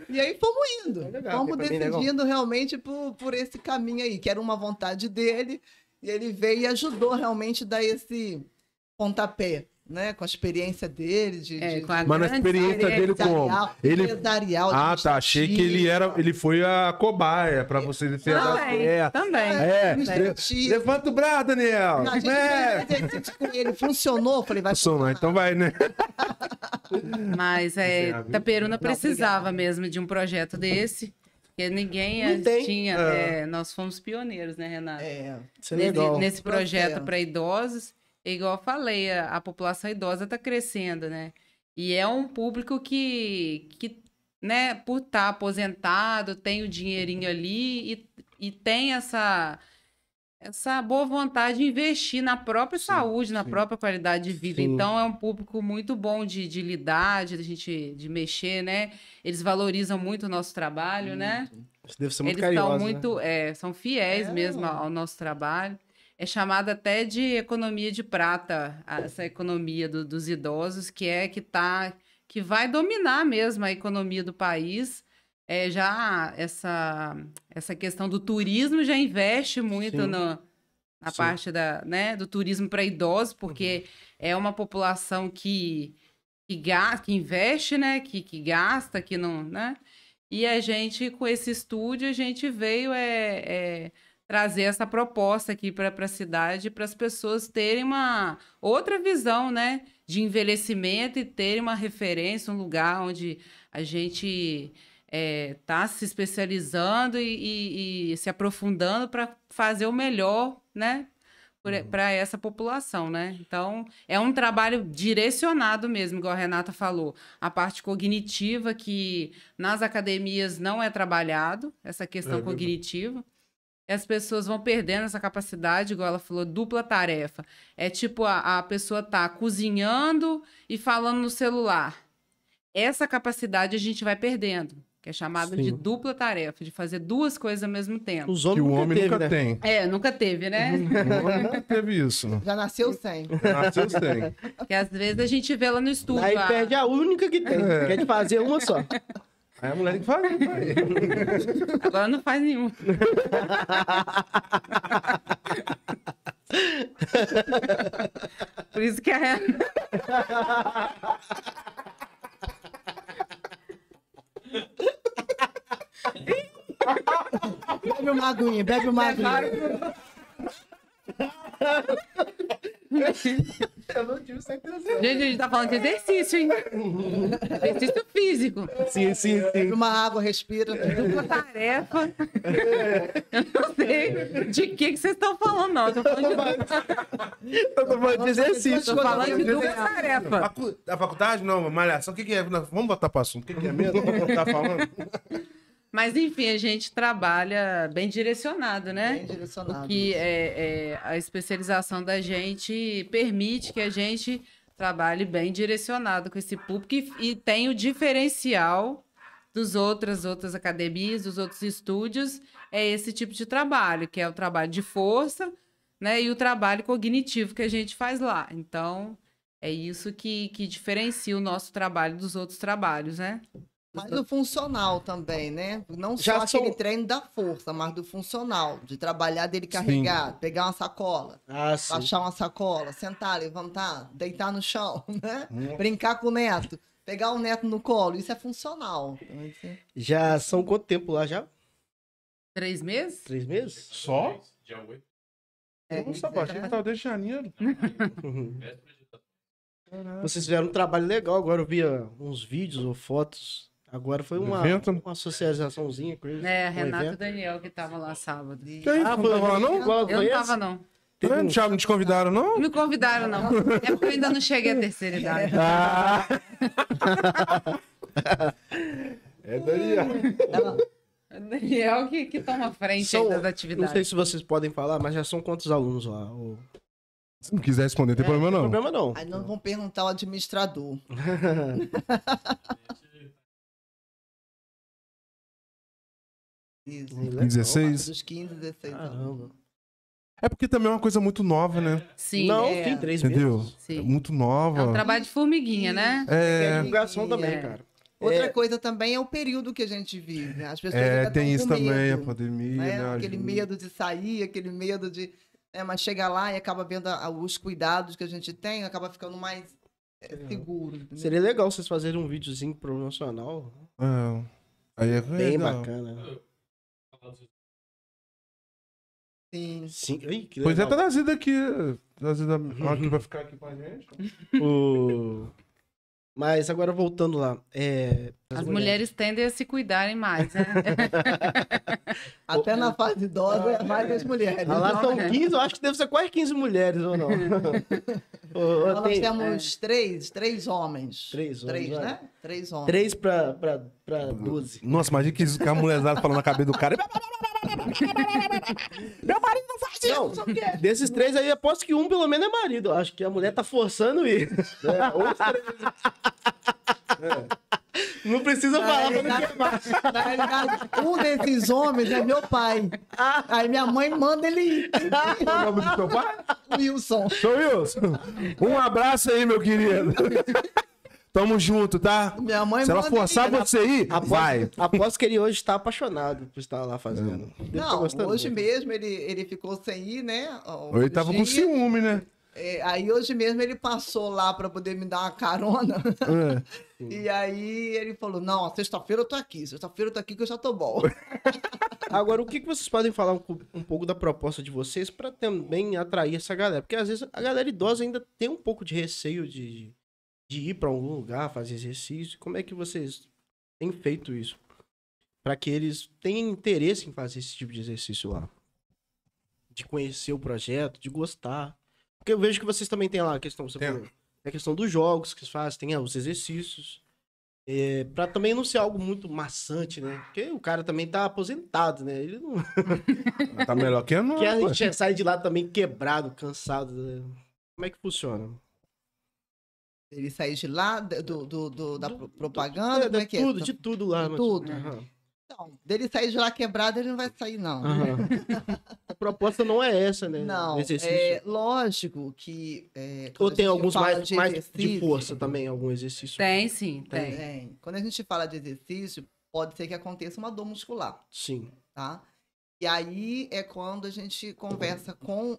E aí fomos indo. É legal, fomos é mim, decidindo realmente por, por esse caminho aí, que era uma vontade dele. E ele veio e ajudou realmente a dar esse pontapé, né? Com a experiência dele de, É, de- com a Mas na experiência dele como? empresarial, Ele... empresarial, Ah, tá. Achei que ele era. Ele foi a cobaia pra você ter Também, certo. também. É, administrativo. levanta o braço, Daniel. Não, a gente É. ele, funcionou. Falei, vai Funcionar, então vai, né? Mas é, Taperuna Não, precisava mesmo de um projeto desse. Porque ninguém Não tinha. É. é, nós fomos pioneiros, né, Renato? É, é nesse, legal. nesse projeto para idosos. É igual eu falei, a, a população idosa está crescendo, né? E é um público que, que né, por estar aposentado, tem o dinheirinho ali e, e tem essa, essa boa vontade de investir na própria saúde, na sim. própria qualidade de vida. Sim. Então é um público muito bom de, de lidar, de, gente, de mexer, né? Eles valorizam muito o nosso trabalho, né? Isso deve ser muito Eles carinhoso. são né? muito, é, são fiéis É. mesmo ao nosso trabalho. É chamada até de economia de prata, essa economia do- dos idosos, que é que tá, que vai dominar mesmo a economia do país. É, já essa, essa questão do turismo já investe muito Sim. no- na Sim. parte da, né, do turismo para idosos, porque é uma população que, que, gasta, que investe, né, que, que gasta, que não, né? E a gente, com esse estúdio, a gente veio é, é, trazer essa proposta aqui para a cidade, para as pessoas terem uma outra visão, né? De envelhecimento e terem uma referência, um lugar onde a gente está se especializando e, e- e se aprofundando para fazer o melhor, né? Para essa população, né? Então, é um trabalho direcionado mesmo, igual a Renata falou. A parte cognitiva, que nas academias não é trabalhado, essa questão É cognitiva. E as pessoas vão perdendo essa capacidade, igual ela falou, dupla tarefa. É tipo a, a pessoa tá cozinhando e falando no celular. Essa capacidade a gente vai perdendo, que é chamada de dupla tarefa, de fazer duas coisas ao mesmo tempo. Os Que o homem teve, nunca né? tem. É, nunca teve, né? *laughs* O homem nunca teve isso. já nasceu sem. Nasceu sem. Porque às vezes a gente vê lá no estúdio. Aí a- perde a única que tem. É. Quer de fazer uma só. Aí a mulher tem que fazer. pai. *laughs* Agora não faz nenhum. Por isso que a Bebe uma aguinha, bebe uma aguinha. *laughs* Eu não tive certeza. Gente, a gente tá falando de exercício, hein? exercício físico. Sim, sim, sim. Uma água, respira. Dupla tarefa. Eu não sei de que, que vocês estão falando, não. Eu tô falando de, Eu tô falando de exercício. tô falando de dupla tarefa. Facu- A faculdade? Não, malhação. O que, que é? Vamos botar pra assunto. O que, que é mesmo? *laughs* tá falando? Mas, enfim, a gente trabalha bem direcionado, né? Bem direcionado. O que é, é, a especialização da gente permite que a gente trabalhe bem direcionado com esse público e, e tem o diferencial dos outras outras academias, dos outros estúdios, é esse tipo de trabalho, que é o trabalho de força, né, e o trabalho cognitivo que a gente faz lá. Então, é isso que, que diferencia o nosso trabalho dos outros trabalhos, né? Mas do funcional também, né? Não Já só aquele treino da força, mas do funcional. De trabalhar dele carregar, pegar uma sacola, Ah, sim. baixar uma sacola, sentar, levantar, deitar no chão, *laughs* né? Hum. Brincar com o neto, pegar o neto no colo. Isso é funcional. Então, é- Já são quanto tempo lá já? Três meses? Três meses? Só? É, Nossa, eu achei que tava desde janeiro. *laughs* Vocês fizeram um trabalho legal, agora eu via uns vídeos ou fotos. Agora foi uma, Evento? uma socializaçãozinha com eles. É, um Renato evento. Daniel que tava lá sábado. Que isso? Ah, não foi tava lá, não? Eu não tava, não. Teve um- já não te convidaram, não? Não me convidaram, não. É porque eu ainda não cheguei à terceira idade. *laughs* Ah, É Daniel. É o Daniel que, que toma frente São- aí das não atividades. sei se vocês podem falar, mas já são quantos alunos lá? Ou- Se não quiser responder, tem problema Não não. tem problema não. Aí não vão perguntar ao administrador. *laughs* Isso. Legal. 16. Dos 15, 16 anos. É porque também é uma coisa muito nova, né? Sim, não, é. tem três Entendeu? meses. É sim. muito É um nova. trabalho de formiguinha, né? É É, divulgação também, É. cara. Outra É. coisa também é o período que a gente vive. As pessoas é, ainda tem isso com também, a medo, pandemia, né? né? Aquele medo de sair, aquele medo de. né, mas chega lá e acaba vendo a- os cuidados que a gente tem, acaba ficando mais é, seguro. entendeu? Seria legal vocês fazerem um videozinho promocional. É. Aí é Bem legal. bacana. Sim. Sim. Ih, que Pois é, tá trazido aqui. Trazido a... que vai ficar aqui com a gente. *laughs* O- Mas agora voltando lá. É... As mulheres tendem a se cuidarem mais, né? *laughs* Até na fase idosa é mais as mulheres. Ah, lá Então, estão 15, eu acho que deve ser quase 15 mulheres, ou não? *laughs* Nós tem temos três, três homens. Três homens, Três, vai. né? Três homens. três pra, pra, pra 12. Nossa, imagina que a mulherzada falando na cabeça do cara. *laughs* Meu marido não faz isso! Não, desses três aí, aposto que um pelo menos é marido. Acho que a mulher tá forçando isso. É, ou os três. Não precisa falar pra não Na queimar. Na realidade, um desses homens é meu pai. Aí minha mãe manda ele ir. É o nome do seu pai? Wilson. Sou Wilson. Um abraço aí, meu querido. Tamo junto, tá? Minha mãe Se ela forçar ir. você ir, Aposto, vai. aposto que ele hoje tá apaixonado por estar lá fazendo. Deve tá Não, hoje muito. mesmo ele, ele ficou sem ir, né? Ou ele tava com ciúme, né? É, aí hoje mesmo ele passou lá para poder me dar uma carona. É. E aí ele falou: Não, sexta-feira eu tô aqui, sexta-feira eu tô aqui que eu já tô bom. *laughs* Agora, o que que vocês podem falar um, co- um pouco da proposta de vocês pra também atrair essa galera? Porque às vezes a galera idosa ainda tem um pouco de receio de, de ir pra algum lugar, fazer exercício. Como é que vocês têm feito isso? Pra que eles tenham interesse em fazer esse tipo de exercício lá. De conhecer o projeto, de gostar. Porque eu vejo que vocês também têm lá a questão, você Tem. falou, a questão dos jogos que vocês fazem, tem ah, os exercícios. É, pra também não ser algo muito maçante, né? Porque o cara também tá aposentado, né? Ele não *laughs* Tá melhor que não. quer pô. já sai de lá também quebrado, cansado. né? Como é que funciona? Ele saiu de lá, do, do, do- da Do- pro- propaganda, É, como é de que é? tudo, de tudo lá. De mas- tudo. Aham, Não, dele sair de lá quebrado, ele não vai sair, não. aham. a proposta não é essa, né? Não, é lógico que. é, Ou tem alguns mais, mais de força também, algum exercício. Tem, sim, tem. tem. Quando a gente fala de exercício, pode ser que aconteça uma dor muscular, Sim. tá? E aí é quando a gente conversa com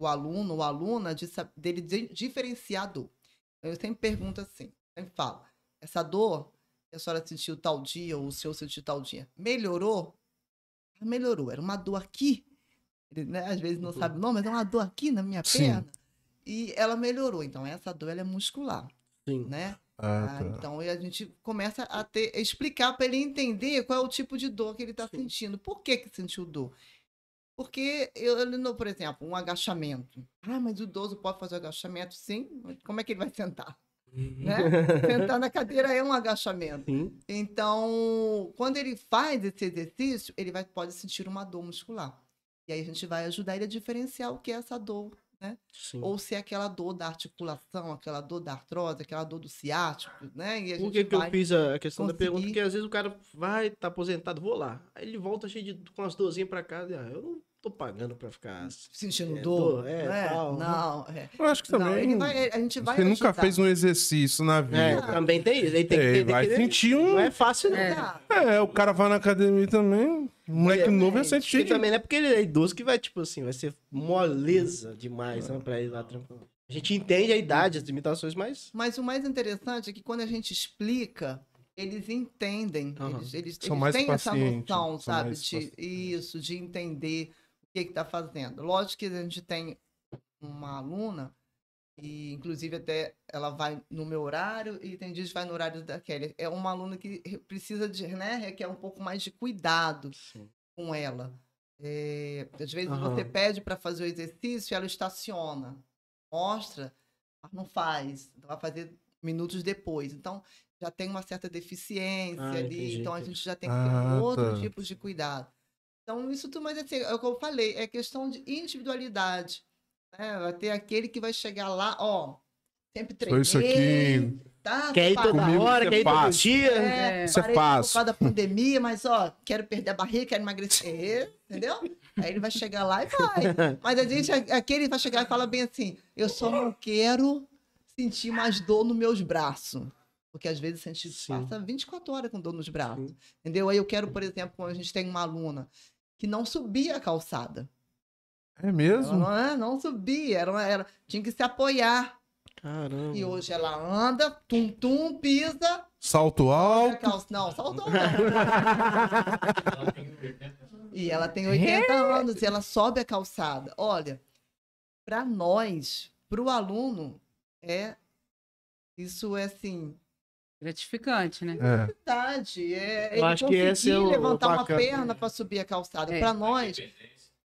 o aluno ou aluna de, dele di- diferenciar a dor. Então, eu sempre pergunto assim, sempre falo, essa dor a senhora sentiu tal dia ou o senhor sentiu tal dia, melhorou? Ah, Melhorou. Era uma dor aqui. Ele, né, às vezes não sabe o nome, mas é uma dor aqui na minha Sim. perna. e ela melhorou. Então, essa dor ela é muscular, Sim. né? Ah, Ah, tá. então a gente começa a ter, explicar para ele entender qual é o tipo de dor que ele está sentindo. Por que, que sentiu dor? Porque eu, ele não, por exemplo, um agachamento. Ah, mas o idoso pode fazer agachamento? Sim. Mas Como é que ele vai *laughs* sentar? Né? Sentar na cadeira é um agachamento. Sim. Então, quando ele faz esse exercício, ele vai, pode sentir uma dor muscular. E aí a gente vai ajudar ele a diferenciar o que é essa dor Sim. ou se é aquela dor da articulação, aquela dor da artrose, aquela dor do ciático, né? E Por que, que eu fiz a questão da conseguir- pergunta? Porque às vezes o cara vai, tá aposentado, vou lá. Aí ele volta cheio de com as dorzinhas pra casa. Ah, eu não tô pagando pra ficar. sentindo É, dor, dor, é, né? tal. Não, é. Eu acho que Não, também. ele vai- a gente vai você nunca fez um exercício na vida. É, também tem isso. Ele tem que É, entender vai que sentir não um. é fácil, não. É. É, o cara vai na academia também. O moleque É, novo é é, sentir. Também não é porque ele é idoso que vai, tipo assim, vai ser moleza demais, né? Pra ir lá tranquilo. A gente entende a idade, as limitações, mas. Mas o mais interessante é que quando a gente explica, eles entendem, Aham. eles, eles, São eles mais têm essa pacientes, noção, são sabe? mais De, isso, de entender que está fazendo. Lógico que a gente tem uma aluna, e inclusive até ela vai no meu horário e tem dias que vai no horário da Kelly. É uma aluna que re- precisa de, né, requer um pouco mais de cuidado com ela. É, às vezes Aham. você pede para fazer o exercício, ela estaciona, mostra, mas não faz. Vai fazer minutos depois. Então já tem uma certa deficiência Ah, ali, entendi, então a gente já tem que ter Ah, outros tá. tipos de cuidado. Então isso tudo, mas assim, é o que eu falei, é questão de individualidade. Né? Vai ter aquele que vai chegar lá, ó, sempre treinei, isso aqui. tá? Quer ir toda hora, você quer ir todo dia. é, Isso é parei por fácil. causa da pandemia, mas ó, quero perder a barriga, quero emagrecer, entendeu? Aí ele vai chegar lá e vai. Mas a gente, aquele vai chegar e fala bem assim: eu só não quero sentir mais dor nos meus braços. Porque às vezes a gente Sim. passa 24 horas com dor nos braços. Sim. Entendeu? Aí eu quero, por exemplo, quando a gente tem uma aluna que não subia a calçada. É Ela mesmo? não, é, não subia, era, era, tinha que se apoiar. Caramba. E hoje ela anda, tum-tum, pisa, Salto alto. calça. Não, saltou não. *laughs* E ela tem 80 anos e ela sobe a calçada. Olha, para nós, para o aluno, é isso é assim, Gratificante, né? É. verdade. É Eu ele acho que esse é o- levantar uma perna para subir a calçada. É. Para nós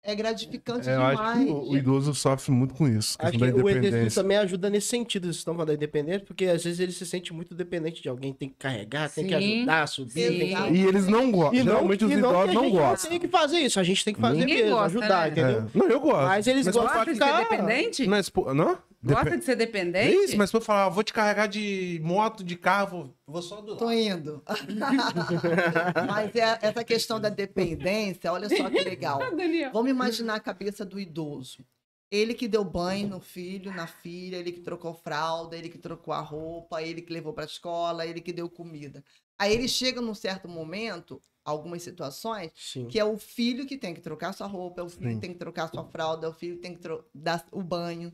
é gratificante É, eu acho demais. que o, o idoso sofre muito com isso. Acho que o exercício também ajuda nesse sentido, vocês estão falando da independência, porque às vezes ele se sente muito dependente de alguém, tem que carregar, tem que Sim. ajudar a subir. Tem que... E eles não gostam. Não- Geralmente os não idosos a não gente gostam. Tem que fazer isso, a gente tem que fazer Ninguém mesmo, gosta, ajudar, né? entendeu? É. Não, eu gosto. Mas eles Mas gostam Gosta de ser ficar... dependente? Mas, pô, não? Gosta de ser É dependente? isso, mas se eu falar, ah, vou te carregar de moto, de carro, vou, vou só do lado. Tô indo. *laughs* Mas é, essa questão da dependência, olha só que legal. *laughs* Ah. Vamos imaginar a cabeça do idoso. Ele que deu banho no filho, na filha, ele que trocou fralda, ele que trocou a roupa, ele que levou para a escola, ele que deu comida. Aí ele chega num certo momento, algumas situações, Sim. que é o filho que tem que trocar sua roupa, é o filho Sim. que tem que trocar sua fralda, é o filho que tem que dar o banho.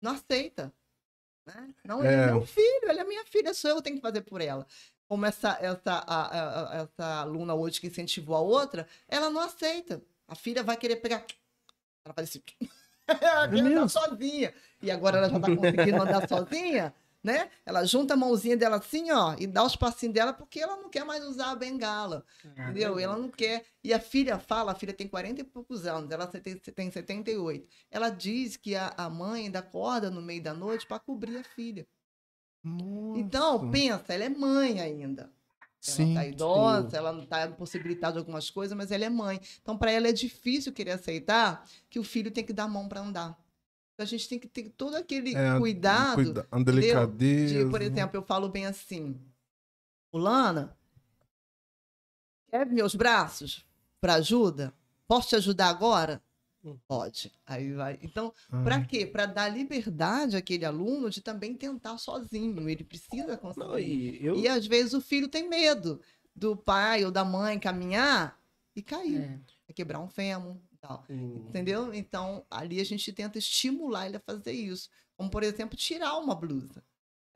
Não aceita. Né? Não, ele é É. meu filho, ele é minha filha, sou eu que tenho que fazer por ela. Como essa, essa, a- a- essa aluna hoje que incentivou a outra, ela não aceita. A filha vai querer pegar. Ela faz assim. *laughs* ela andar mesmo? sozinha. E agora ela já tá conseguindo andar sozinha, né? Ela junta a mãozinha dela assim, ó, e dá os passinhos dela porque ela não quer mais usar a bengala. Entendeu? Ela não quer. E a filha fala, a filha tem 40 e poucos anos, ela tem, tem 78. Ela diz que a, a mãe ainda acorda no meio da noite para cobrir a filha. Então, Nossa. pensa, ela é mãe ainda. Ela Sim, tá idosa, ela não tá impossibilitada de algumas coisas, mas ela é mãe. Então, para ela é difícil querer aceitar que o filho tem que dar a mão para andar. A gente tem que ter todo aquele É, cuidado Cuida, a delicadeza. de, por exemplo, eu falo bem assim, fulana, quer meus braços para ajuda? Posso te ajudar agora? Hum. Pode. Aí vai. Então, Ah, para quê? Para dar liberdade àquele aluno de também tentar sozinho. Ele precisa conseguir. Não, e eu... E às vezes o filho tem medo do pai ou da mãe caminhar e cair, É. é quebrar um fêmur, tal. Hum, Entendeu? Então, ali a gente tenta estimular ele a fazer isso. Como, por exemplo, tirar uma blusa.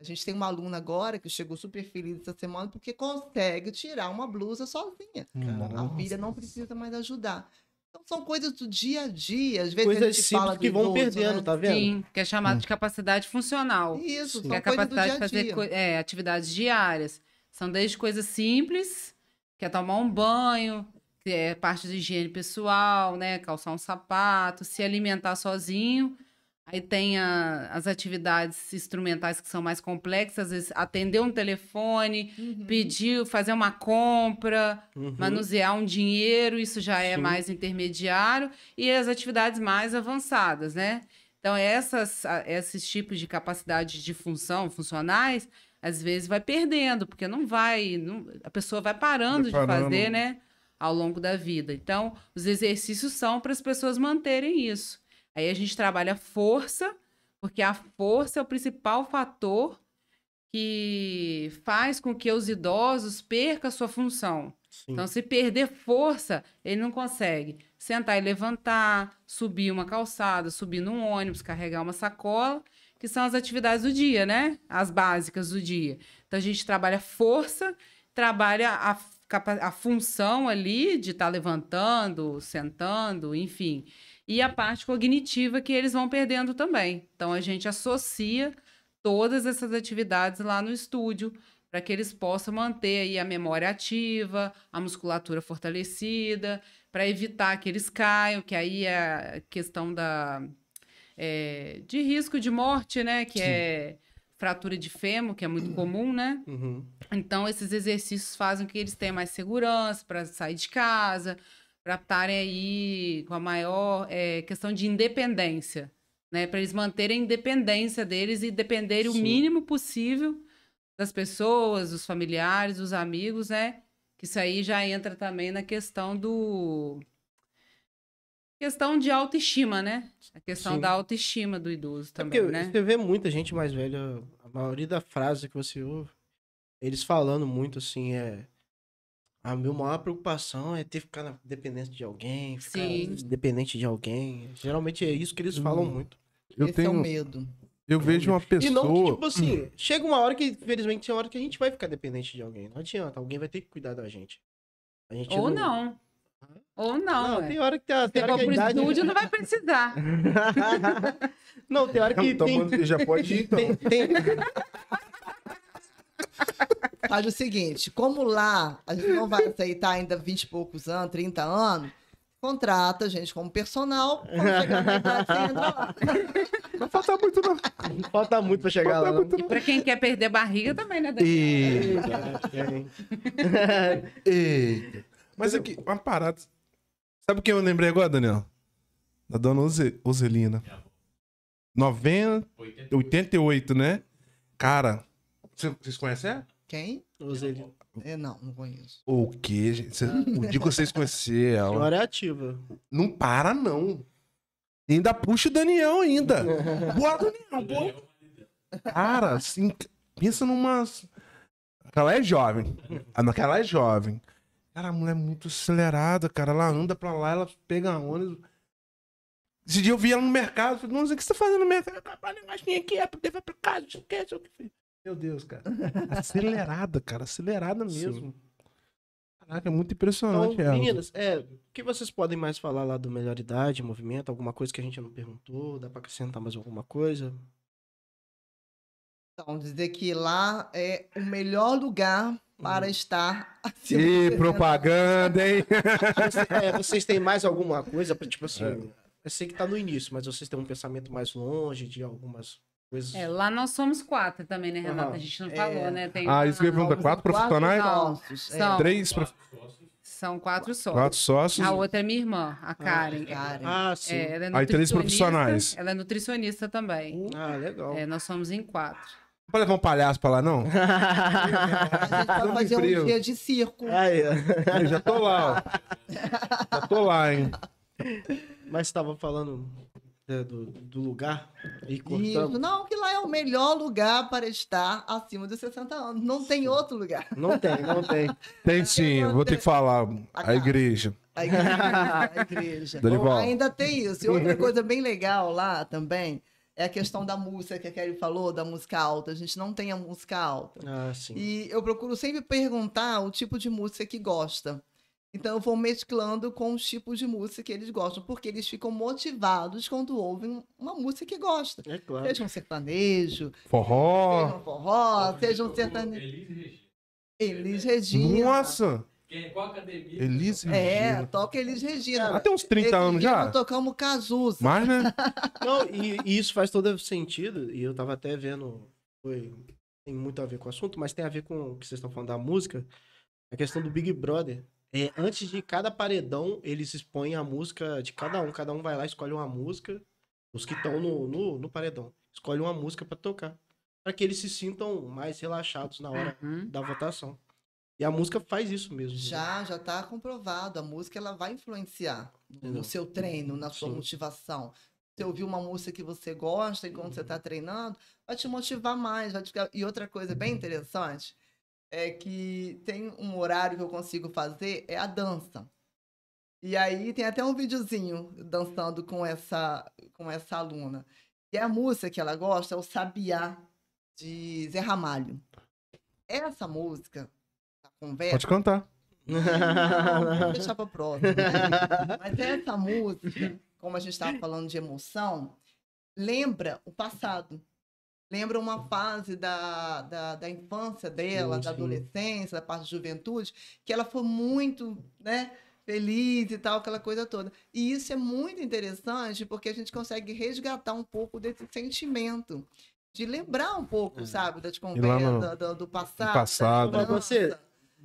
A gente tem uma aluna agora que chegou super feliz essa semana porque consegue tirar uma blusa sozinha. A filha não precisa mais ajudar. Então, são coisas do dia a dia. Às vezes a Coisas gente fala que vão idoso, perdendo, né? tá vendo? Sim, que é chamado de capacidade funcional. Isso, Que são é a capacidade de a fazer é, atividades diárias. São desde coisas simples, que é tomar um banho, que é parte de higiene pessoal, né? Calçar um sapato, se alimentar sozinho. Aí tem a- as atividades instrumentais que são mais complexas, às vezes atender um telefone, Uhum. pedir, fazer uma compra, Uhum. manusear um dinheiro, isso já é Sim. mais intermediário, e as atividades mais avançadas, né? Então, essas, a- esses tipos de capacidade de função, funcionais, às vezes vai perdendo, porque não vai, não- a pessoa vai parando Vai de parando. fazer, né? Ao longo da vida. Então, os exercícios são para as pessoas manterem isso. Aí a gente trabalha força, porque a força é o principal fator que faz com que os idosos percam a sua função. Sim. Então, se perder força, ele não consegue sentar e levantar, subir uma calçada, subir num ônibus, carregar uma sacola, que são as atividades do dia, né? As básicas do dia. Então, a gente trabalha força, trabalha a, a função ali de estar levantando, sentando, enfim. E a parte cognitiva que eles vão perdendo também. Então, a gente associa todas essas atividades lá no estúdio para que eles possam manter aí a memória ativa, a musculatura fortalecida, para evitar que eles caiam, que aí é a questão da é, de risco de morte, né? Que é fratura de fêmur, que é muito comum, né? Uhum. Então, esses exercícios fazem com que eles tenham mais segurança para sair de casa, para estarem aí com a maior eh, questão de independência, né? Para eles manterem a independência deles e dependerem Sim. o mínimo possível das pessoas, dos familiares, dos amigos, né? Que isso aí já entra também na questão do. Questão de autoestima, né? A questão Sim. da autoestima do idoso É também, porque né? você vê muita gente mais velha, a maioria da frase que você ouve, eles falando muito assim, é. A minha maior preocupação é ter que ficar na dependência de alguém, ficar Sim. dependente de alguém. Geralmente é isso que eles falam Hum. muito. Eu Esse é o tenho. medo. Eu vejo uma pessoa. E não que, tipo assim, chega uma hora que, infelizmente, tem uma hora que a gente vai ficar dependente de alguém. Não adianta, alguém vai ter que cuidar da gente. A gente Ou não. Ou não. Não, ué. tem hora que tem, Se tem for hora que a pro idade... estúdio, não vai precisar. *laughs* não, tem hora que Então, tem... já pode ir, então. *laughs* tem, tem- *laughs* Faz o seguinte, como lá a gente não vai aceitar ainda 20 e poucos anos, 30 anos, contrata a gente como personal, quando chegar na idade você entra lá. Não falta muito, não. Não falta muito pra chegar lá. não. E pra quem quer perder barriga também, né, Daniel? Eita. Eita. Mas aqui, uma parada. Sabe quem eu lembrei agora, Daniel? Da dona Ose- Oselina. 90, 88, né? Cara, cê- vocês conhecem ela? Quem? Roselino. É, não, não conheço. O quê, gente? Cê- o dia que vocês conhecerem *laughs* ela. Senhora é ativa. Não para, não. Ainda puxa o Daniel ainda. *laughs* Bora, Daniel, bora. Cara, assim, pensa numa. Ela é jovem. Ah, ela é jovem. Cara, a mulher é muito acelerada, cara. Ela anda pra lá, ela pega ônibus. Esse dia eu vi ela no mercado. Falei, não sei o que você tá fazendo no mercado. Rapaz, negocinho aqui, é pra levar pra casa, esquece o que. Meu Deus, cara. *laughs* Acelerada, cara. Acelerada mesmo. Caraca, é muito Então, impressionante ela. meninas, é, o que vocês podem mais falar lá do Melhor Idade, movimento? Alguma coisa que a gente não perguntou? Dá pra acrescentar mais alguma coisa? Então, dizer que lá é o melhor lugar para estar *laughs* acima Ih, de 60 propaganda, hein? Você- é, vocês têm mais alguma coisa pra, tipo assim... É. Eu sei que tá no início, mas vocês têm um pensamento mais longe de algumas coisas... É, lá nós somos quatro também, né, Renata? Aham. A gente não É. falou, né? Tem Ah, isso que eu ia uma- perguntar. Quatro profissionais? sócios, é. São. Três prof... São quatro só. Quatro sócios. A outra é minha irmã, a Karen. Karen. Ah, sim. É, ela é Aí, três nutricionista, profissionais. Ela é nutricionista também. Ah, legal. É, nós somos em quatro. Não pode levar um palhaço pra lá, não? *laughs* A gente vai fazer frio. um dia de circo. Aí, ó. Eu já tô lá, ó. Já tô lá, hein? mas tava falando é, do, do lugar e Isso, cortamos. não, que lá é o melhor lugar para estar acima dos 60 anos. Não tem outro lugar. Não tem, não tem. Tem sim, vou ter que falar. A igreja. A igreja. A igreja. Dorival. Ainda tem isso. E outra *laughs* coisa bem legal lá também é a questão da música que a Kelly falou, da música alta. A gente não tem a música alta. Ah, sim. E eu procuro sempre perguntar o tipo de música que gosta. Então eu vou mesclando com os tipos de música que eles gostam, porque eles ficam motivados quando ouvem uma música que gostam. É claro. Seja um sertanejo, seja Forró. um forró, seja um sertanejo. Elis Regina. Nossa! Quem? Qual academia? Elise É, Regina. toca Elis Regina. Até uns 30 Esse anos já. tocamos Cazuza. Mais, né? *laughs* Não, e, e isso faz todo sentido. E eu tava até vendo. Foi, tem muito a ver com o assunto, mas tem a ver com o que vocês estão falando da música. A questão do Big Brother. É, antes de cada paredão, eles expõem a música de cada um. Cada um vai lá, escolhe uma música. Os que estão no, no, no paredão. Escolhe uma música pra tocar. Pra que eles se sintam mais relaxados na hora Uhum. da votação. E a música faz isso mesmo. né? Já, já está comprovado. A música ela vai influenciar no, no Entendeu? seu treino, na sua Sim. motivação. Você ouvir uma música que você gosta enquanto você está treinando, vai te motivar mais. Vai te... E outra coisa bem interessante é que tem um horário que eu consigo fazer, é a dança. E aí tem até um videozinho dançando com essa, com essa aluna. E a música que ela gosta é o Sabiá, de Zé Ramalho. Essa música, conversa, Pode cantar. *laughs* não, vou deixar para próxima. *laughs* Mas essa música, como a gente estava falando de emoção, lembra o passado. Lembra uma fase da, da, da infância dela, Sim, da sim. adolescência, da parte da juventude, que ela foi muito né, feliz e tal, aquela coisa toda. E isso é muito interessante porque a gente consegue resgatar um pouco desse sentimento. De lembrar um pouco, É. sabe, das conversas, no- do, do passado. passado. da você-.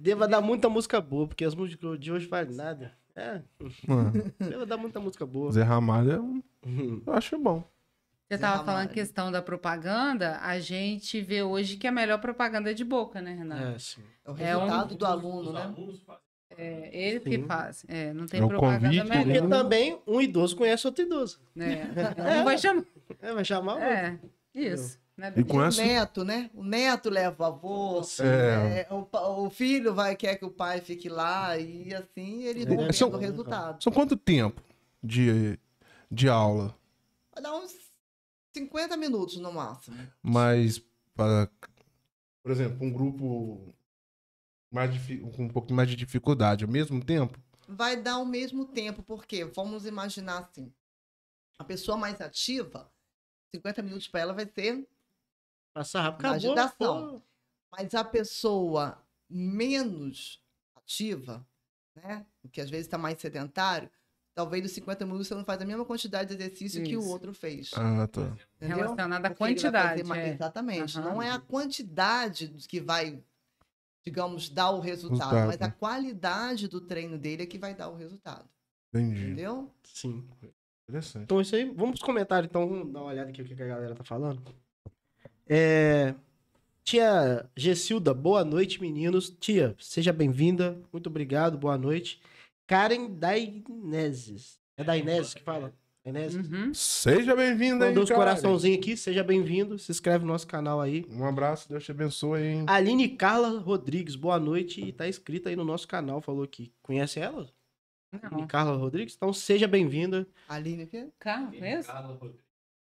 Deva dar muita música boa, porque as músicas de hoje valem nada. É, Mano, deva dar muita música boa. Zé Ramalho, é um- Uhum. eu acho bom. Você Zé tava falando questão da propaganda, a gente vê hoje que a melhor propaganda é de boca, né, Renato? É, sim. É o É um- resultado do aluno, né? fazem. É, Sim. que fazem. É, não tem É propaganda convite, Porque melhor. Uhum. também um idoso conhece outro idoso. né? *laughs* Não vai chamar. É, vai chamar o outro. É, isso. Né, E com o essa. neto, né? O neto leva o avô. É. é, o, o filho vai quer que o pai fique lá e assim ele vai É, são- o resultado. São quanto tempo de, de aula? Vai dar uns 50 minutos no máximo. Mas, para, por exemplo, um grupo mais com um pouquinho mais de dificuldade ao mesmo tempo? Vai dar ao mesmo tempo, porque vamos imaginar assim: a pessoa mais ativa, 50 minutos para ela vai ser Passar rápido. Na Acabou. agitação. pô. Mas a pessoa menos ativa, né? Que às vezes está mais sedentário, talvez dos 50 minutos você não faz a mesma quantidade de exercício que o Isso. outro fez. Ah, tá. entendeu? Relacionado à quantidade. mais- é. Exatamente. Aham. Não é a quantidade que vai, digamos, dar o resultado, Resultado. mas a qualidade do treino dele é que vai dar o resultado. Entendi. Entendeu? Sim. Interessante. Então, isso aí. Vamos pros comentários, então. Vamos dar uma olhada aqui o que a galera tá falando. É... Tia Gessilda, boa noite, meninos. Tia, seja bem-vinda. Muito obrigado, boa noite. Karen Daineses. É Daineses que fala? Daineses? Uhum. Seja bem-vindo aí, Mandou os coraçãozinhos aqui, seja bem-vindo. Se inscreve no nosso canal aí. Um abraço, Deus te abençoe, hein? Aline Carla Rodrigues, boa noite. E tá inscrita aí no nosso canal, falou aqui. Conhece ela? Aline Não. Carla Rodrigues? Então seja bem-vinda. Aline, o quê? Carro, mesmo? Carla Rodrigues.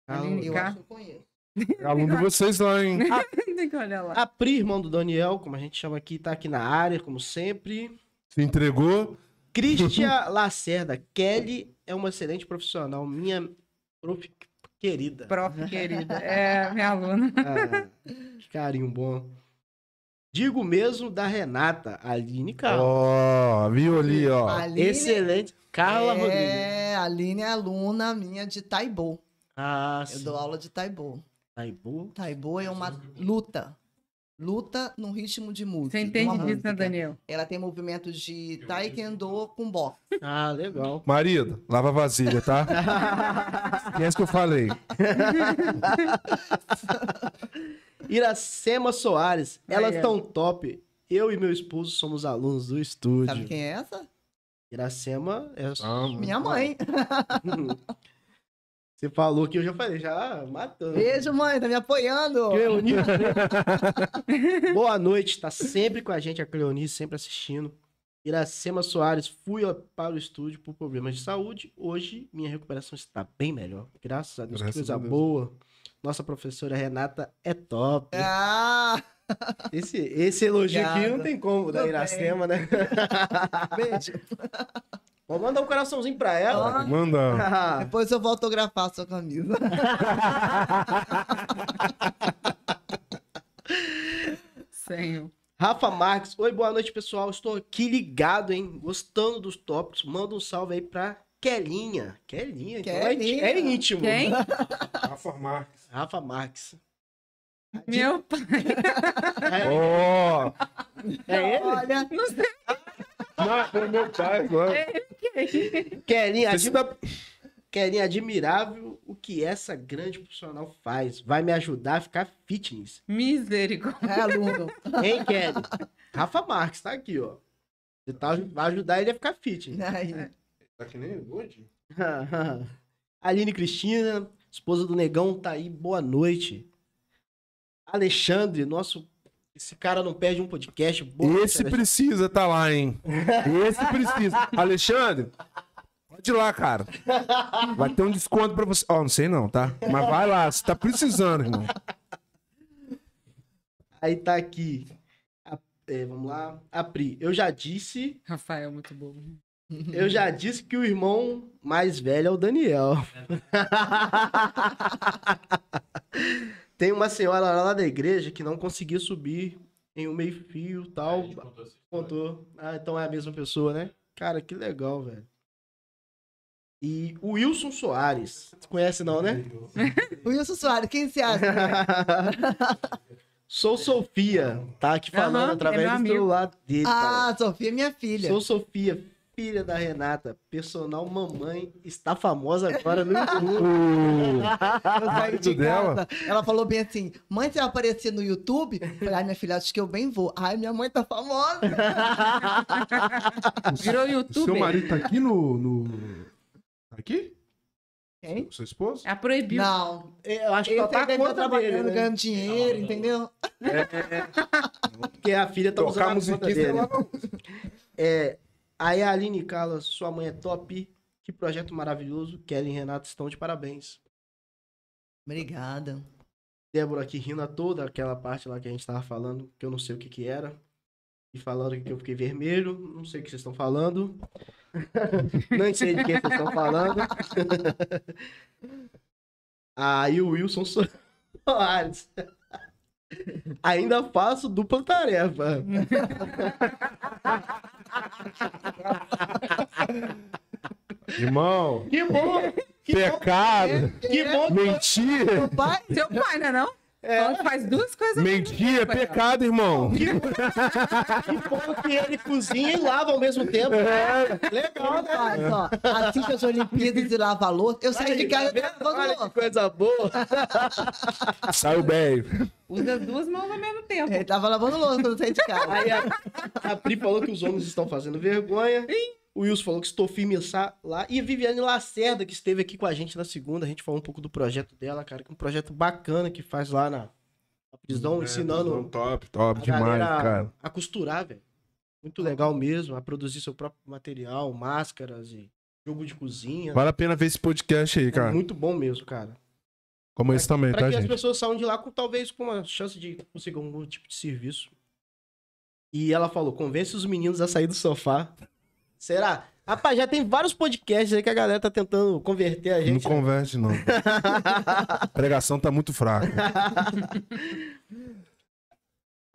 Aline Eu acho que eu conheço. É *laughs* aluno de vocês lá, hein? *laughs* Tem que olhar lá. A Pri, irmão do Daniel, como a gente chama aqui, tá aqui na área, como sempre. Se entregou. Cristian *laughs* Lacerda. Kelly é uma excelente profissional, minha prof querida. Prof, querida. É, minha aluna. Ah, que carinho bom. Digo mesmo da Renata, Aline Carla. Ó, viu ali, ó. Aline, Excelente. Carla Rodrigues. é, a Aline é aluna minha de Taibo. Ah, Eu sim. dou aula de Taibo. Taibu. Taibo é uma luta. Luta num ritmo de música. Você de entende disso, né. Daniel? Ela tem movimentos de taekwondo com boxe. Ah, legal. Marido, lava a vasilha, tá? *laughs* Esquece que eu falei. *laughs* Iracema Soares. Elas estão top. Eu e meu esposo somos alunos do estúdio. Sabe quem é essa? Iracema é. Ah, Minha mãe. *laughs* Você falou que eu já falei, já matando. Beijo, mãe, tá me apoiando. Cleonice. *laughs* *laughs* Boa noite, tá sempre com a gente, a Cleonice, sempre assistindo. Iracema Soares, fui para o estúdio por problemas de saúde. Hoje, minha recuperação está bem melhor. Graças a Deus, Graças que coisa a Deus. boa. Nossa professora Renata é top. Ah, Esse, esse elogio aqui não tem como, da Tudo Iracema, né? *laughs* Beijo. Vou mandar um coraçãozinho pra ela. Manda. *laughs* Depois eu vou autografar a sua camisa. *laughs* Senhor. Rafa Marques. Oi, boa noite, pessoal. Estou aqui ligado, hein? Gostando dos tópicos. Manda um salve aí pra Kelinha. Kelinha? então é Kelinha. É íntimo. Quem? Rafa Marques. Rafa Marques. Meu pai. *laughs* Ó. É ele? Olha, Não, foi meu pai agora. Você admi- tá- Kelinha, admirável o que essa grande profissional faz. Vai me ajudar a ficar fitness. Misericórdia. é aluno. Hein, Kelly? Rafa Marques, tá aqui, ó. Você tá, vai ajudar ele a ficar fitness. Aí. Tá que nem hoje? *laughs* Aline Cristina, esposa do Negão, tá aí. Boa noite. Alexandre, nosso. Esse cara não perde um podcast. Boa Esse Alexandre. precisa tá lá, hein? Esse precisa. *laughs* Alexandre, pode ir lá, cara. Vai ter um desconto pra você. Ó, não sei não, tá? Mas vai lá, você tá precisando, irmão. Aí tá aqui. A- é, vamos lá. A Pri, eu já disse. Rafael, muito bom. Eu já disse que o irmão mais velho é o Daniel. *laughs* Tem uma senhora lá da igreja que não conseguia subir em um meio-fio e tal. Contou. Ah, então é a mesma pessoa, né? Cara, que legal, velho. E o Wilson Soares. Você conhece não, né? *laughs* O Wilson Soares, quem se acha? Sou Sofia. Tá aqui falando é através meu do celular dele. Ah, Sofia, minha filha. Sou Sofia, filha da Renata. Personal mamãe. Está famosa agora no *laughs* YouTube. Eu *laughs* dela? Ela falou bem assim: mãe, você vai aparecer no YouTube? Eu Falei, ai, minha filha, acho que eu bem vou. Ai, minha mãe tá famosa. *laughs* Virou O youtuber. seu marido tá aqui no. no... Aqui? Quem? Seu esposo? Ah, proibiu. Não. Eu acho que ela tá tá conta trabalhando, dele, né? ganhando dinheiro, entendeu? Porque a filha tá usando a musiquinha, dele. lá. É, aí a Aline Carla, sua mãe é top. Que projeto maravilhoso. Kelly e Renato estão de parabéns. Obrigada. Débora aqui rindo a toda aquela parte lá que a gente tava falando, que eu não sei o que que era. E falando que eu fiquei vermelho. Não sei o que vocês estão falando. *laughs* não sei de quem vocês estão falando. *laughs* Aí o Wilson Soares. Ainda faço dupla tarefa. Irmão, Que bom! Que bom! pecado, Que bom! mentira. Meu pai? Seu pai, não é que faz duas coisas. Mentira, é pecado, irmão. *laughs* Que bom que ele cozinha e lava ao mesmo tempo. Legal, né? Faz, ó, assiste as Olimpíadas e lava a louça. Eu saí de casa Olha, lavando olha que louça. coisa boa. *laughs* Saiu bem. Usa as duas mãos ao mesmo tempo. Ele tava lavando louça quando eu saí de casa. Aí a, a Pri falou que os homens estão fazendo vergonha. O Wilson falou que estou firme lá. E a Viviane Lacerda, que esteve aqui com a gente na segunda. A gente falou um pouco do projeto dela, cara. Que é um projeto bacana que faz lá na, na prisão, ensinando Top, top a demais, cara. a costurar, velho. Muito legal mesmo, a produzir seu próprio material, máscaras e jogo de cozinha. Vale a pena ver esse podcast aí, É cara. muito bom mesmo, cara. Como esse também, Pra tá, que as gente? pessoas saiam de lá com talvez com uma chance de conseguir algum tipo de serviço. E ela falou: convence os meninos a sair do sofá. Será? Rapaz, já tem vários podcasts aí que a galera tá tentando converter a Não gente. né? converte, não. A *laughs* pregação tá muito fraca.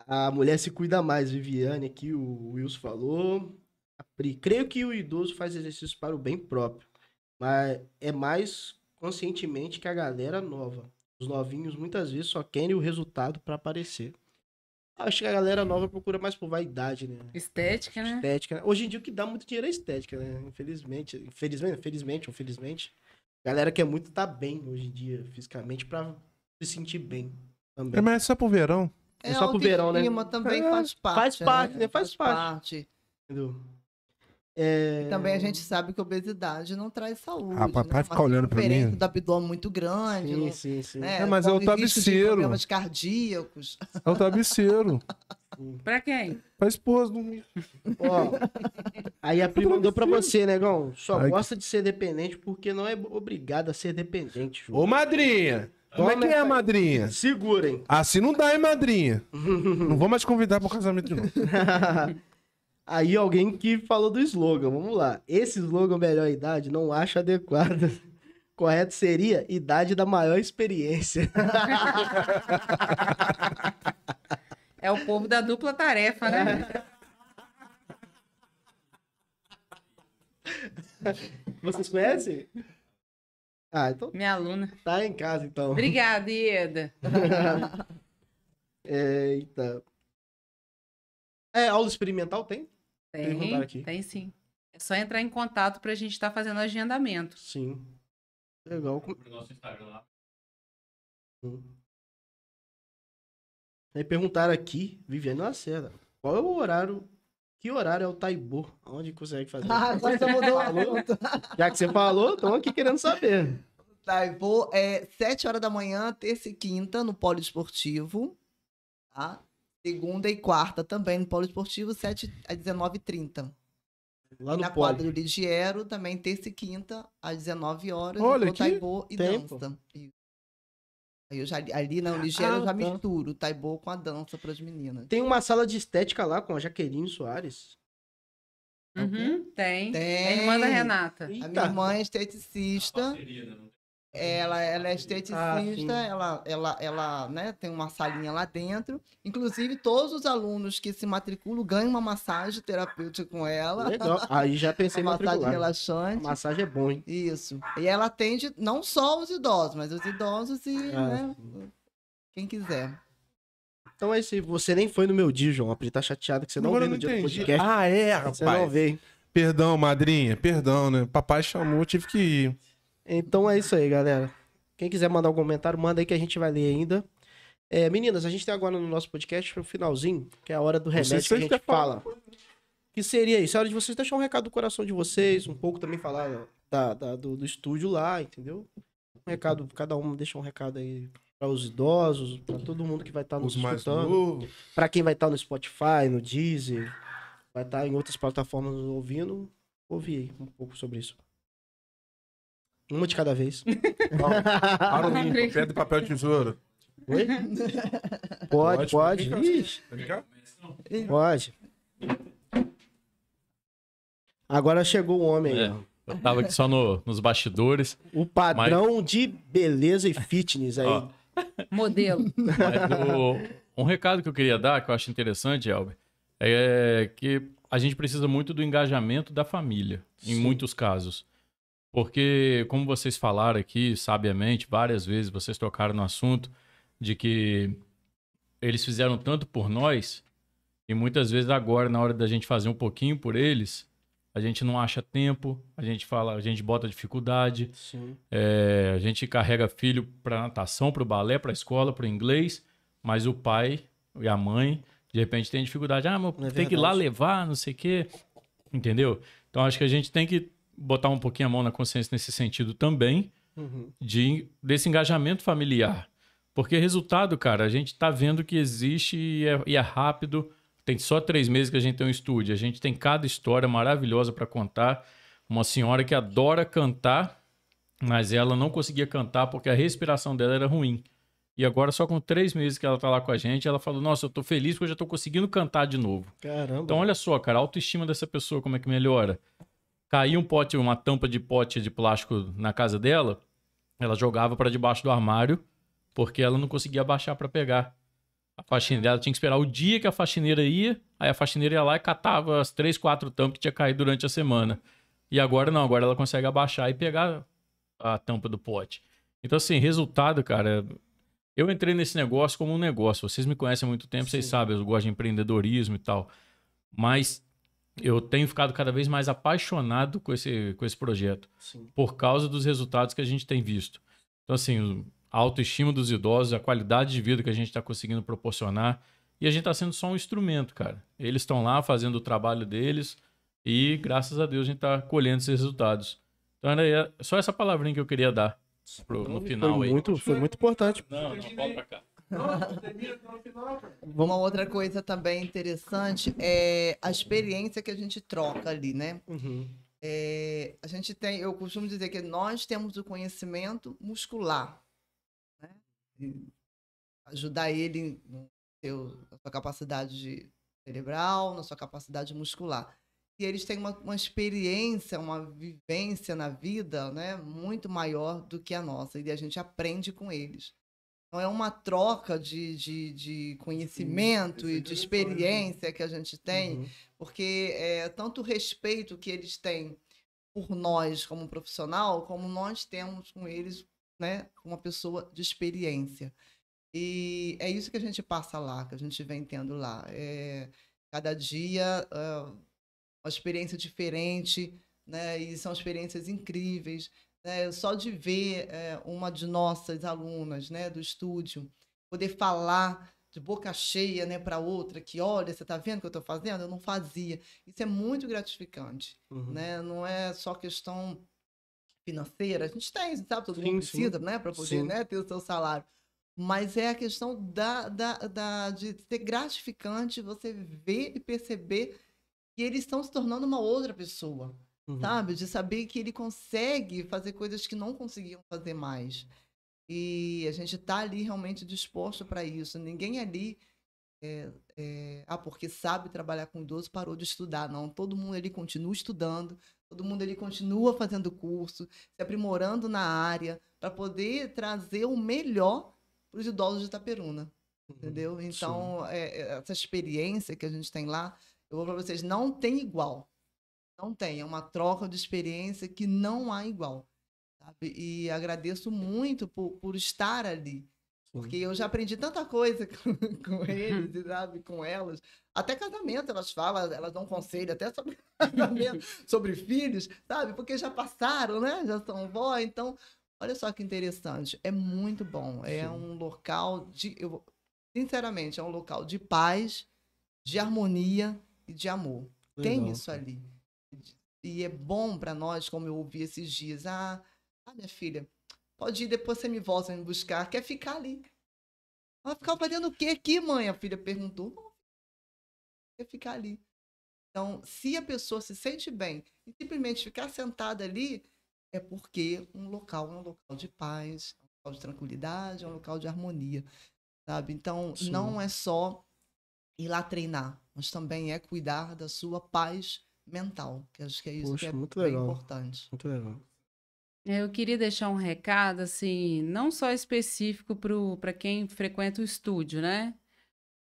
A mulher se cuida mais, Viviane, aqui o Wilson falou. A Pri, creio que o idoso faz exercício para o bem próprio, mas é mais conscientemente que a galera nova. Os novinhos muitas vezes só querem o resultado para aparecer. Acho que a galera nova procura mais por vaidade, né? Estética, né? Estética. né? Hoje em dia o que dá muito dinheiro é estética, né? Infelizmente. Infelizmente, infelizmente, ou felizmente. A galera quer muito estar bem hoje em dia, fisicamente, pra se sentir bem também. É, mas é só pro verão. É só pro verão, né? também É, faz parte. faz parte, né? né? Faz parte. parte. Entendeu? É... E também a gente sabe que obesidade não traz saúde. Rapaz, né? vai Uma ficar olhando pra circunferência mim. do abdômen muito grande. Sim, não- sim, sim. né? É, mas é o travesseiro. Problemas cardíacos. É o travesseiro. Pra quem? Pra esposa dormir. Ó, aí a Pri mandou pra você, negão. Só Ai, que- gosta de ser dependente porque não é obrigado a ser dependente, Ju. Ô, madrinha! Como é que é, madrinha? Segurem. Assim não dá, hein, madrinha? *laughs* não vou mais convidar pro casamento de novo. *laughs* Aí alguém que falou do slogan, vamos lá. Esse slogan melhor idade não acho adequado. *laughs* Correto seria idade da maior experiência. É o povo da dupla tarefa, né? *laughs* Vocês conhecem? Ah, então Minha aluna. tá em casa então. Obrigada, Ieda. *laughs* Eita. É, aula experimental tem? Tem, aqui. tem sim. É só entrar em contato pra gente estar fazendo agendamento. Sim. Legal. Com- Pro nosso Instagram lá. Aí perguntaram aqui, Viviane Lacerda, qual é o horário? Que horário é o Taibo? Onde consegue fazer? Ah, agora você mudou Falou? Já que você falou, estão aqui querendo saber. Tá, vou, é 7 horas da manhã, terça e quinta, no Polo Esportivo. Tá? Segunda e quarta também no Polo Esportivo, 7 às 19h30. Lá E no na quadra Poli. do Ligiero, também terça e quinta, às 19 horas. Olha no Taibô e tempo. dança. Isso. Aí eu já, ali na Ligiero Ah, eu já tá. misturo o Taibô com a dança para as meninas. Tem uma sala de estética lá com a Jaqueline Soares. Uhum, tem. Tem. A irmã da Renata. A minha Eita. irmã é esteticista. Parceria, né? Não Ela, ela é Ah, esteticista, ela, ela, ela né, tem uma salinha lá dentro. Inclusive, todos os alunos que se matriculam ganham uma massagem terapêutica com ela. Legal. Aí já pensei em Uma massagem matricular. A relaxante. massagem é bom, hein? Isso. E ela atende não só os idosos, mas os idosos e Ah, né, quem quiser. Então é isso aí. Você nem foi no meu dia, João. A Pri tá chateada que você não Agora veio no não dia do entendi. podcast. Ah, é, rapaz. você não veio. Perdão, madrinha, perdão, né? Papai chamou, tive que ir. Então é isso aí, galera. Quem quiser mandar um comentário, manda aí que a gente vai ler ainda. É, meninas, a gente tem agora no nosso podcast o finalzinho, que é a hora do remédio se que a gente querem falar. fala. Que seria isso? É hora de vocês deixar um recado do coração de vocês, um pouco também falar da, da- do, do estúdio lá, entendeu? Um recado, cada um deixa um recado aí para os idosos, para todo mundo que vai estar nos Os mais escutando. Para quem vai estar no Spotify, no Deezer, vai estar em outras plataformas nos ouvindo, ouvir aí um pouco sobre isso. Uma de cada vez. *laughs* Para o limpo, pedra, papel e tesoura. Oi? Pode, pode. Pode, Ixi, Tá ligado? pode. Agora chegou o homem aí, É. ó. Eu tava aqui só no- nos bastidores. O padrão de beleza e fitness aí. Ó. Modelo. Mas o- um recado que eu queria dar, que eu acho interessante, Elber, é que a gente precisa muito do engajamento da família, em muitos casos. Porque, como vocês falaram aqui, sabiamente, várias vezes vocês tocaram no assunto de que eles fizeram tanto por nós, e muitas vezes agora, na hora da gente fazer um pouquinho por eles, a gente não acha tempo, a gente fala, a gente bota dificuldade, é, a gente carrega filho para natação, para o balé, para a escola, para o inglês, mas o pai e a mãe, de repente, tem dificuldade. Ah, mas É tem que ir lá levar, não sei o quê. Entendeu? Então, acho que a gente tem que botar um pouquinho a mão na consciência nesse sentido também, Uhum. de, desse engajamento familiar. Porque resultado, cara, a gente tá vendo que existe e é, e é rápido. Tem só três meses que a gente tem um estúdio. A gente tem cada história maravilhosa para contar. Uma senhora que adora cantar, mas ela não conseguia cantar porque a respiração dela era ruim. E agora, só com três meses que ela tá lá com a gente, ela falou: Nossa, eu tô feliz porque eu já tô conseguindo cantar de novo. Caramba. Então, olha só, cara, a autoestima dessa pessoa, como é que melhora? Caiu um pote, uma tampa de pote de plástico na casa dela, ela jogava para debaixo do armário, porque ela não conseguia baixar para pegar. A faxineira, ela tinha que esperar o dia que a faxineira ia, aí a faxineira ia lá e catava as três, quatro tampas que tinha caído durante a semana. E agora não, agora ela consegue abaixar e pegar a tampa do pote. Então, assim, resultado, cara, eu entrei nesse negócio como um negócio. Vocês me conhecem há muito tempo, vocês Sim. sabem, eu gosto de empreendedorismo e tal. Mas eu tenho ficado cada vez mais apaixonado com esse, com esse projeto, Sim. por causa dos resultados que a gente tem visto. Então, assim, a autoestima dos idosos, a qualidade de vida que a gente está conseguindo proporcionar. E a gente está sendo só um instrumento, cara. Eles estão lá fazendo o trabalho deles e, graças a Deus, a gente está colhendo esses resultados. Então, era só essa palavrinha que eu queria dar pro- no Foi final aí. muito, foi muito importante. Não, não, volta pra cá. *laughs* Uma outra coisa também interessante é a experiência que a gente troca ali, né? Uhum. É, a gente tem, eu costumo dizer que nós temos o conhecimento muscular. né? ajudar ele no seu, na sua capacidade de cerebral, na sua capacidade muscular. E eles têm uma, uma experiência, uma vivência na vida né, muito maior do que a nossa, e a gente aprende com eles. Então, é uma troca de, de, de conhecimento Sim, e de é experiência que a gente tem, Uhum. porque é tanto o respeito que eles têm por nós como profissional, como nós temos com eles, né, uma pessoa de experiência. E é isso que a gente passa lá, que a gente vem tendo lá. É, cada dia ah, uma experiência diferente, né, e são experiências incríveis. Né, só de ver é, uma de nossas alunas, né, do estúdio, poder falar de boca cheia, né, para outra, que olha, você está vendo o que eu estou fazendo? Eu não fazia. Isso é muito gratificante Uhum. né? Não é só questão financeira. A gente tem, sabe? Todo Sim, mundo sim. precisa, né? Para poder Sim. né, ter o seu salário. Mas é a questão da, da, da, de ser gratificante você ver e perceber que eles estão se tornando uma outra pessoa, Uhum. sabe? De saber que ele consegue fazer coisas que não conseguiam fazer mais. E a gente está ali realmente disposto para isso. Ninguém ali é, é, ah, porque sabe trabalhar com idoso, parou de estudar. Não, todo mundo ali continua estudando, todo mundo ali continua fazendo curso, se aprimorando na área, para poder trazer o melhor para os idosos de Itaperuna, Uhum. entendeu? Então, é, é, essa experiência que a gente tem lá, eu vou para vocês, não tem igual. Não tem, é uma troca de experiência que não há igual. Sabe? E agradeço muito por, por estar ali. Porque eu já aprendi tanta coisa *laughs* com, com eles, *laughs* sabe, com elas. Até casamento elas falam, elas dão conselho até sobre *laughs* casamento, sobre filhos, sabe? Porque já passaram, né? Já são vó, então, olha só que interessante. É muito bom. É Sim. um local de, eu, sinceramente, é um local de paz, de harmonia e de amor. Tem Legal. isso ali. E é bom para nós, como eu ouvi esses dias. Ah, ah, minha filha, pode ir, depois você me volta me buscar. Quer ficar ali. Vai ficar fazendo o quê aqui, mãe? A filha perguntou. "Não, Quer ficar ali. Então, se a pessoa se sente bem e simplesmente ficar sentada ali, é porque um local é um local de paz, é um local de tranquilidade, é um local de harmonia, sabe? Então, Sim. não é só ir lá treinar, mas também é cuidar da sua paz mental, que acho que é isso Poxa, que é muito bem legal. importante. Muito legal. Eu queria deixar um recado, assim, não só específico para quem frequenta o estúdio, né?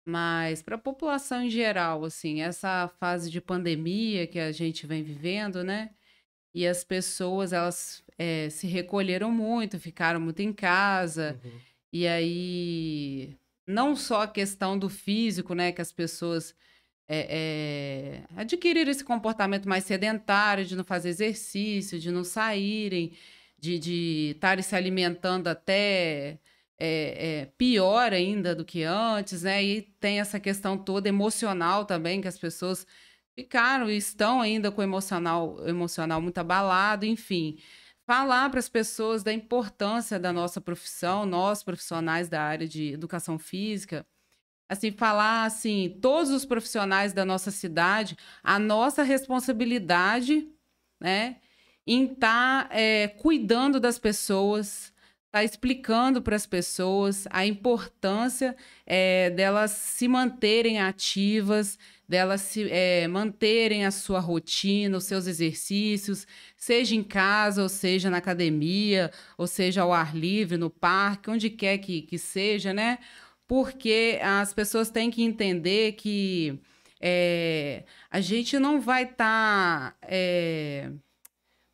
Mas para a população em geral, assim, essa fase de pandemia que a gente vem vivendo, né? E as pessoas, elas eh, se recolheram muito, ficaram muito em casa. Uhum. E aí, não só a questão do físico, né? Que as pessoas é, é, adquiriram esse comportamento mais sedentário, de não fazer exercício, de não saírem, de estarem se alimentando até é, é, pior ainda do que antes, né? E tem essa questão toda emocional também, que as pessoas ficaram e estão ainda com o emocional, emocional muito abalado, enfim. Falar para as pessoas da importância da nossa profissão, nós profissionais da área de educação física, assim, falar assim, todos os profissionais da nossa cidade, a nossa responsabilidade, né, em estar cuidando das pessoas, estar explicando para as pessoas a importância eh, delas se manterem ativas, delas se eh, manterem a sua rotina, os seus exercícios, seja em casa, ou seja na academia, ou seja ao ar livre, no parque, onde quer que, que seja, né? Porque as pessoas têm que entender que eh, a gente não vai estar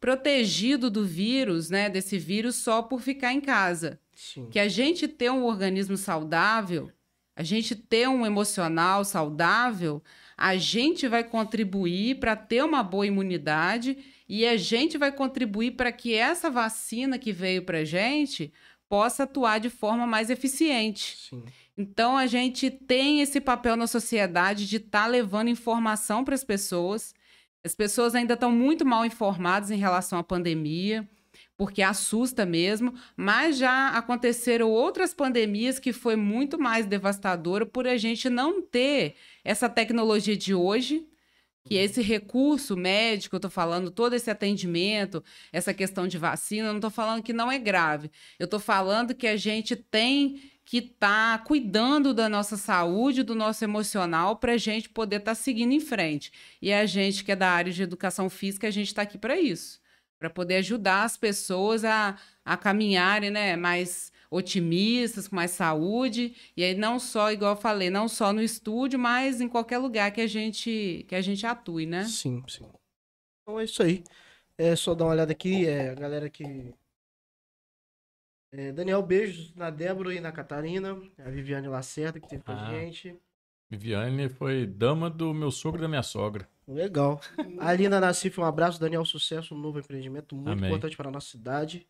protegido do vírus, né? Desse vírus só por ficar em casa. Sim. Que a gente ter um organismo saudável, a gente ter um emocional saudável, a gente vai contribuir para ter uma boa imunidade e a gente vai contribuir para que essa vacina que veio para gente possa atuar de forma mais eficiente. Sim. Então a gente tem esse papel na sociedade de estar levando informação para as pessoas. As pessoas ainda estão muito mal informadas em relação à pandemia, porque assusta mesmo, mas já aconteceram outras pandemias que foi muito mais devastadora por a gente não ter essa tecnologia de hoje, que esse recurso médico, eu tô falando, todo esse atendimento, essa questão de vacina, eu não tô falando que não é grave. Eu tô falando que a gente tem que estar tá cuidando da nossa saúde, do nosso emocional, para a gente poder estar tá seguindo em frente. E a gente que é da área de educação física, a gente está aqui para isso, para poder ajudar as pessoas a, a caminharem né, mais otimistas, com mais saúde. E aí não só, igual eu falei, não só no estúdio, mas em qualquer lugar que a gente, que a gente atue, né? Sim, sim. Então é isso aí. É só dar uma olhada aqui, é, a galera que é, Daniel, beijos na Débora e na Catarina. A Viviane Lacerda, que teve com a ah. gente. Viviane foi dama do meu sogro e da minha sogra. Legal. Alina Nassif, um abraço. Daniel, sucesso no novo empreendimento, muito Amém. importante para a nossa cidade.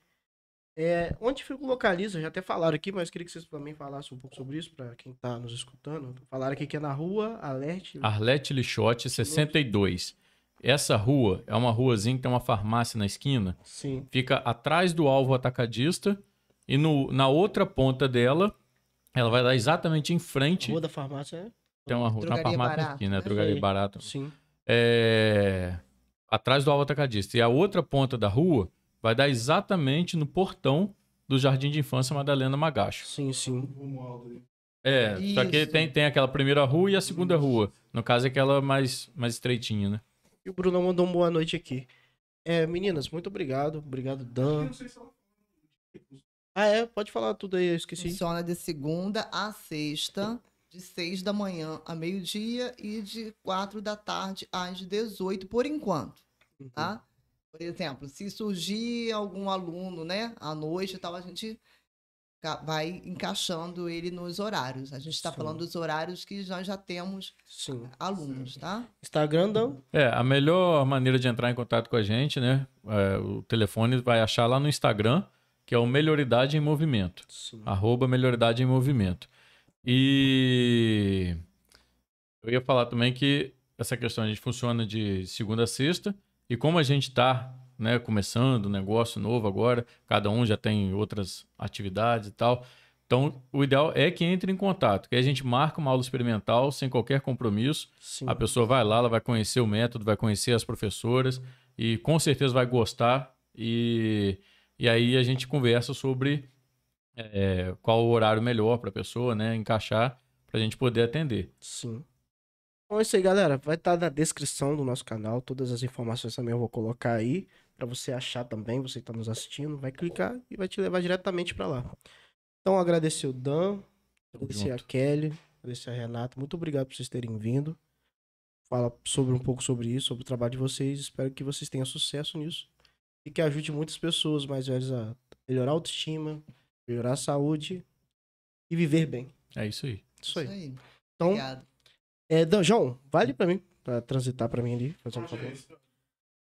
É, onde fica localiza? Já até falaram aqui, mas queria que vocês também falassem um pouco sobre isso, para quem está nos escutando. Falaram aqui que é na rua Arlete. Arlete Lixote, 62. Essa rua é uma ruazinha que tem uma farmácia na esquina. Sim. Fica atrás do alvo atacadista e no, na outra ponta dela, ela vai dar exatamente em frente. Rua da farmácia, é? Tem uma rua, na farmácia barato, aqui, né? né? Drogaria barata. Sim. É... Atrás do alvo atacadista. E a outra ponta da rua vai dar exatamente no portão do Jardim de Infância Madalena Magacho. Sim, sim. É, Isso. só que tem, tem aquela primeira rua e a segunda rua. No caso, é aquela mais, mais estreitinha, né? E o Bruno mandou uma boa noite aqui. É, meninas, muito obrigado. Obrigado, Dan. Ah, é? Pode falar tudo aí, eu esqueci. Funciona de segunda a sexta, de seis da manhã a meio-dia e de quatro da tarde às 18, por enquanto, uhum. tá? Por exemplo, se surgir algum aluno, né, à noite e tal, a gente vai encaixando ele nos horários. A gente está falando dos horários que nós já temos Sim. alunos, tá? Instagram, não? É, a melhor maneira de entrar em contato com a gente, né? É, o telefone vai achar lá no Instagram que é o Melhoridade em Movimento. Sim. Arroba Melhoridade em Movimento. E eu ia falar também que essa questão a gente funciona de segunda a sexta, e como a gente está né, começando um negócio novo agora, cada um já tem outras atividades e tal. Então, o ideal é que entre em contato, que a gente marca uma aula experimental sem qualquer compromisso. Sim. A pessoa vai lá, ela vai conhecer o método, vai conhecer as professoras e com certeza vai gostar. E e aí a gente conversa sobre é, qual o horário melhor para a pessoa, né? Encaixar para a gente poder atender. Sim. Bom, é isso aí, galera. Vai estar tá na descrição do nosso canal. Todas as informações também eu vou colocar aí para você achar também. Você que está nos assistindo, vai clicar e vai te levar diretamente para lá. Então, agradecer o Dan, agradecer a Kelly, agradecer a Renata. Muito obrigado por vocês terem vindo. Fala sobre um pouco sobre isso, sobre o trabalho de vocês. Espero que vocês tenham sucesso nisso e que ajude muitas pessoas mais velhas a melhorar a autoestima, melhorar a saúde e viver bem. É isso aí. Isso aí. Isso aí. Então, Obrigado. É, Dan, João, vale para mim, para transitar para mim ali, fazer um favor.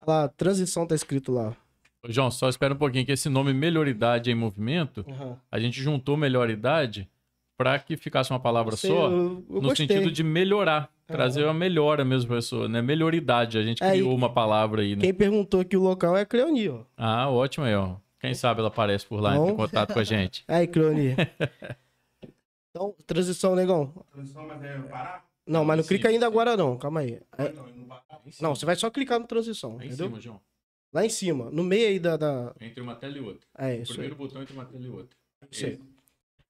Lá, transição tá escrito lá. Ô, João, só espera um pouquinho que esse nome Melhoridade em Movimento, uhum. a gente juntou Melhoridade para que ficasse uma palavra Sei, só, eu, eu no gostei. sentido de melhorar. Trazer uma melhora mesmo, professor, né? Melhoridade. A gente criou uma palavra aí, né? Quem perguntou aqui o local é Cleoni, ó. Ah, ótimo aí, ó. Quem sabe ela aparece por lá, entra em contato com a gente. *laughs* Aí, Cleoni. *laughs* então, transição, negão. Transição, mas é parar? Não, mas não clica ainda agora não, calma aí. É... Não, você vai só clicar no transição, Lá entendeu? em cima, João. Lá em cima, no meio aí da... da... Entre uma tela e outra. É, isso O primeiro aí. botão entre uma tela e outra. Isso aí.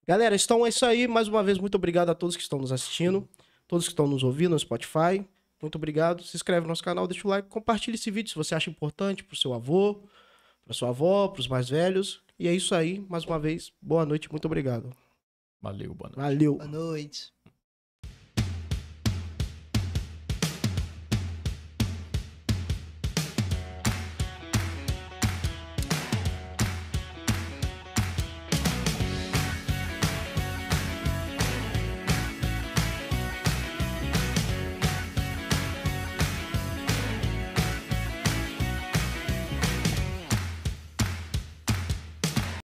Galera, então é isso aí. Mais uma vez, muito obrigado a todos que estão nos assistindo todos que estão nos ouvindo no Spotify. Muito obrigado. Se inscreve no nosso canal, deixa o like, compartilha esse vídeo se você acha importante para o seu avô, para sua avó, para os mais velhos. E é isso aí. Mais uma vez, boa noite, muito obrigado. Valeu, boa noite. Valeu. Boa noite.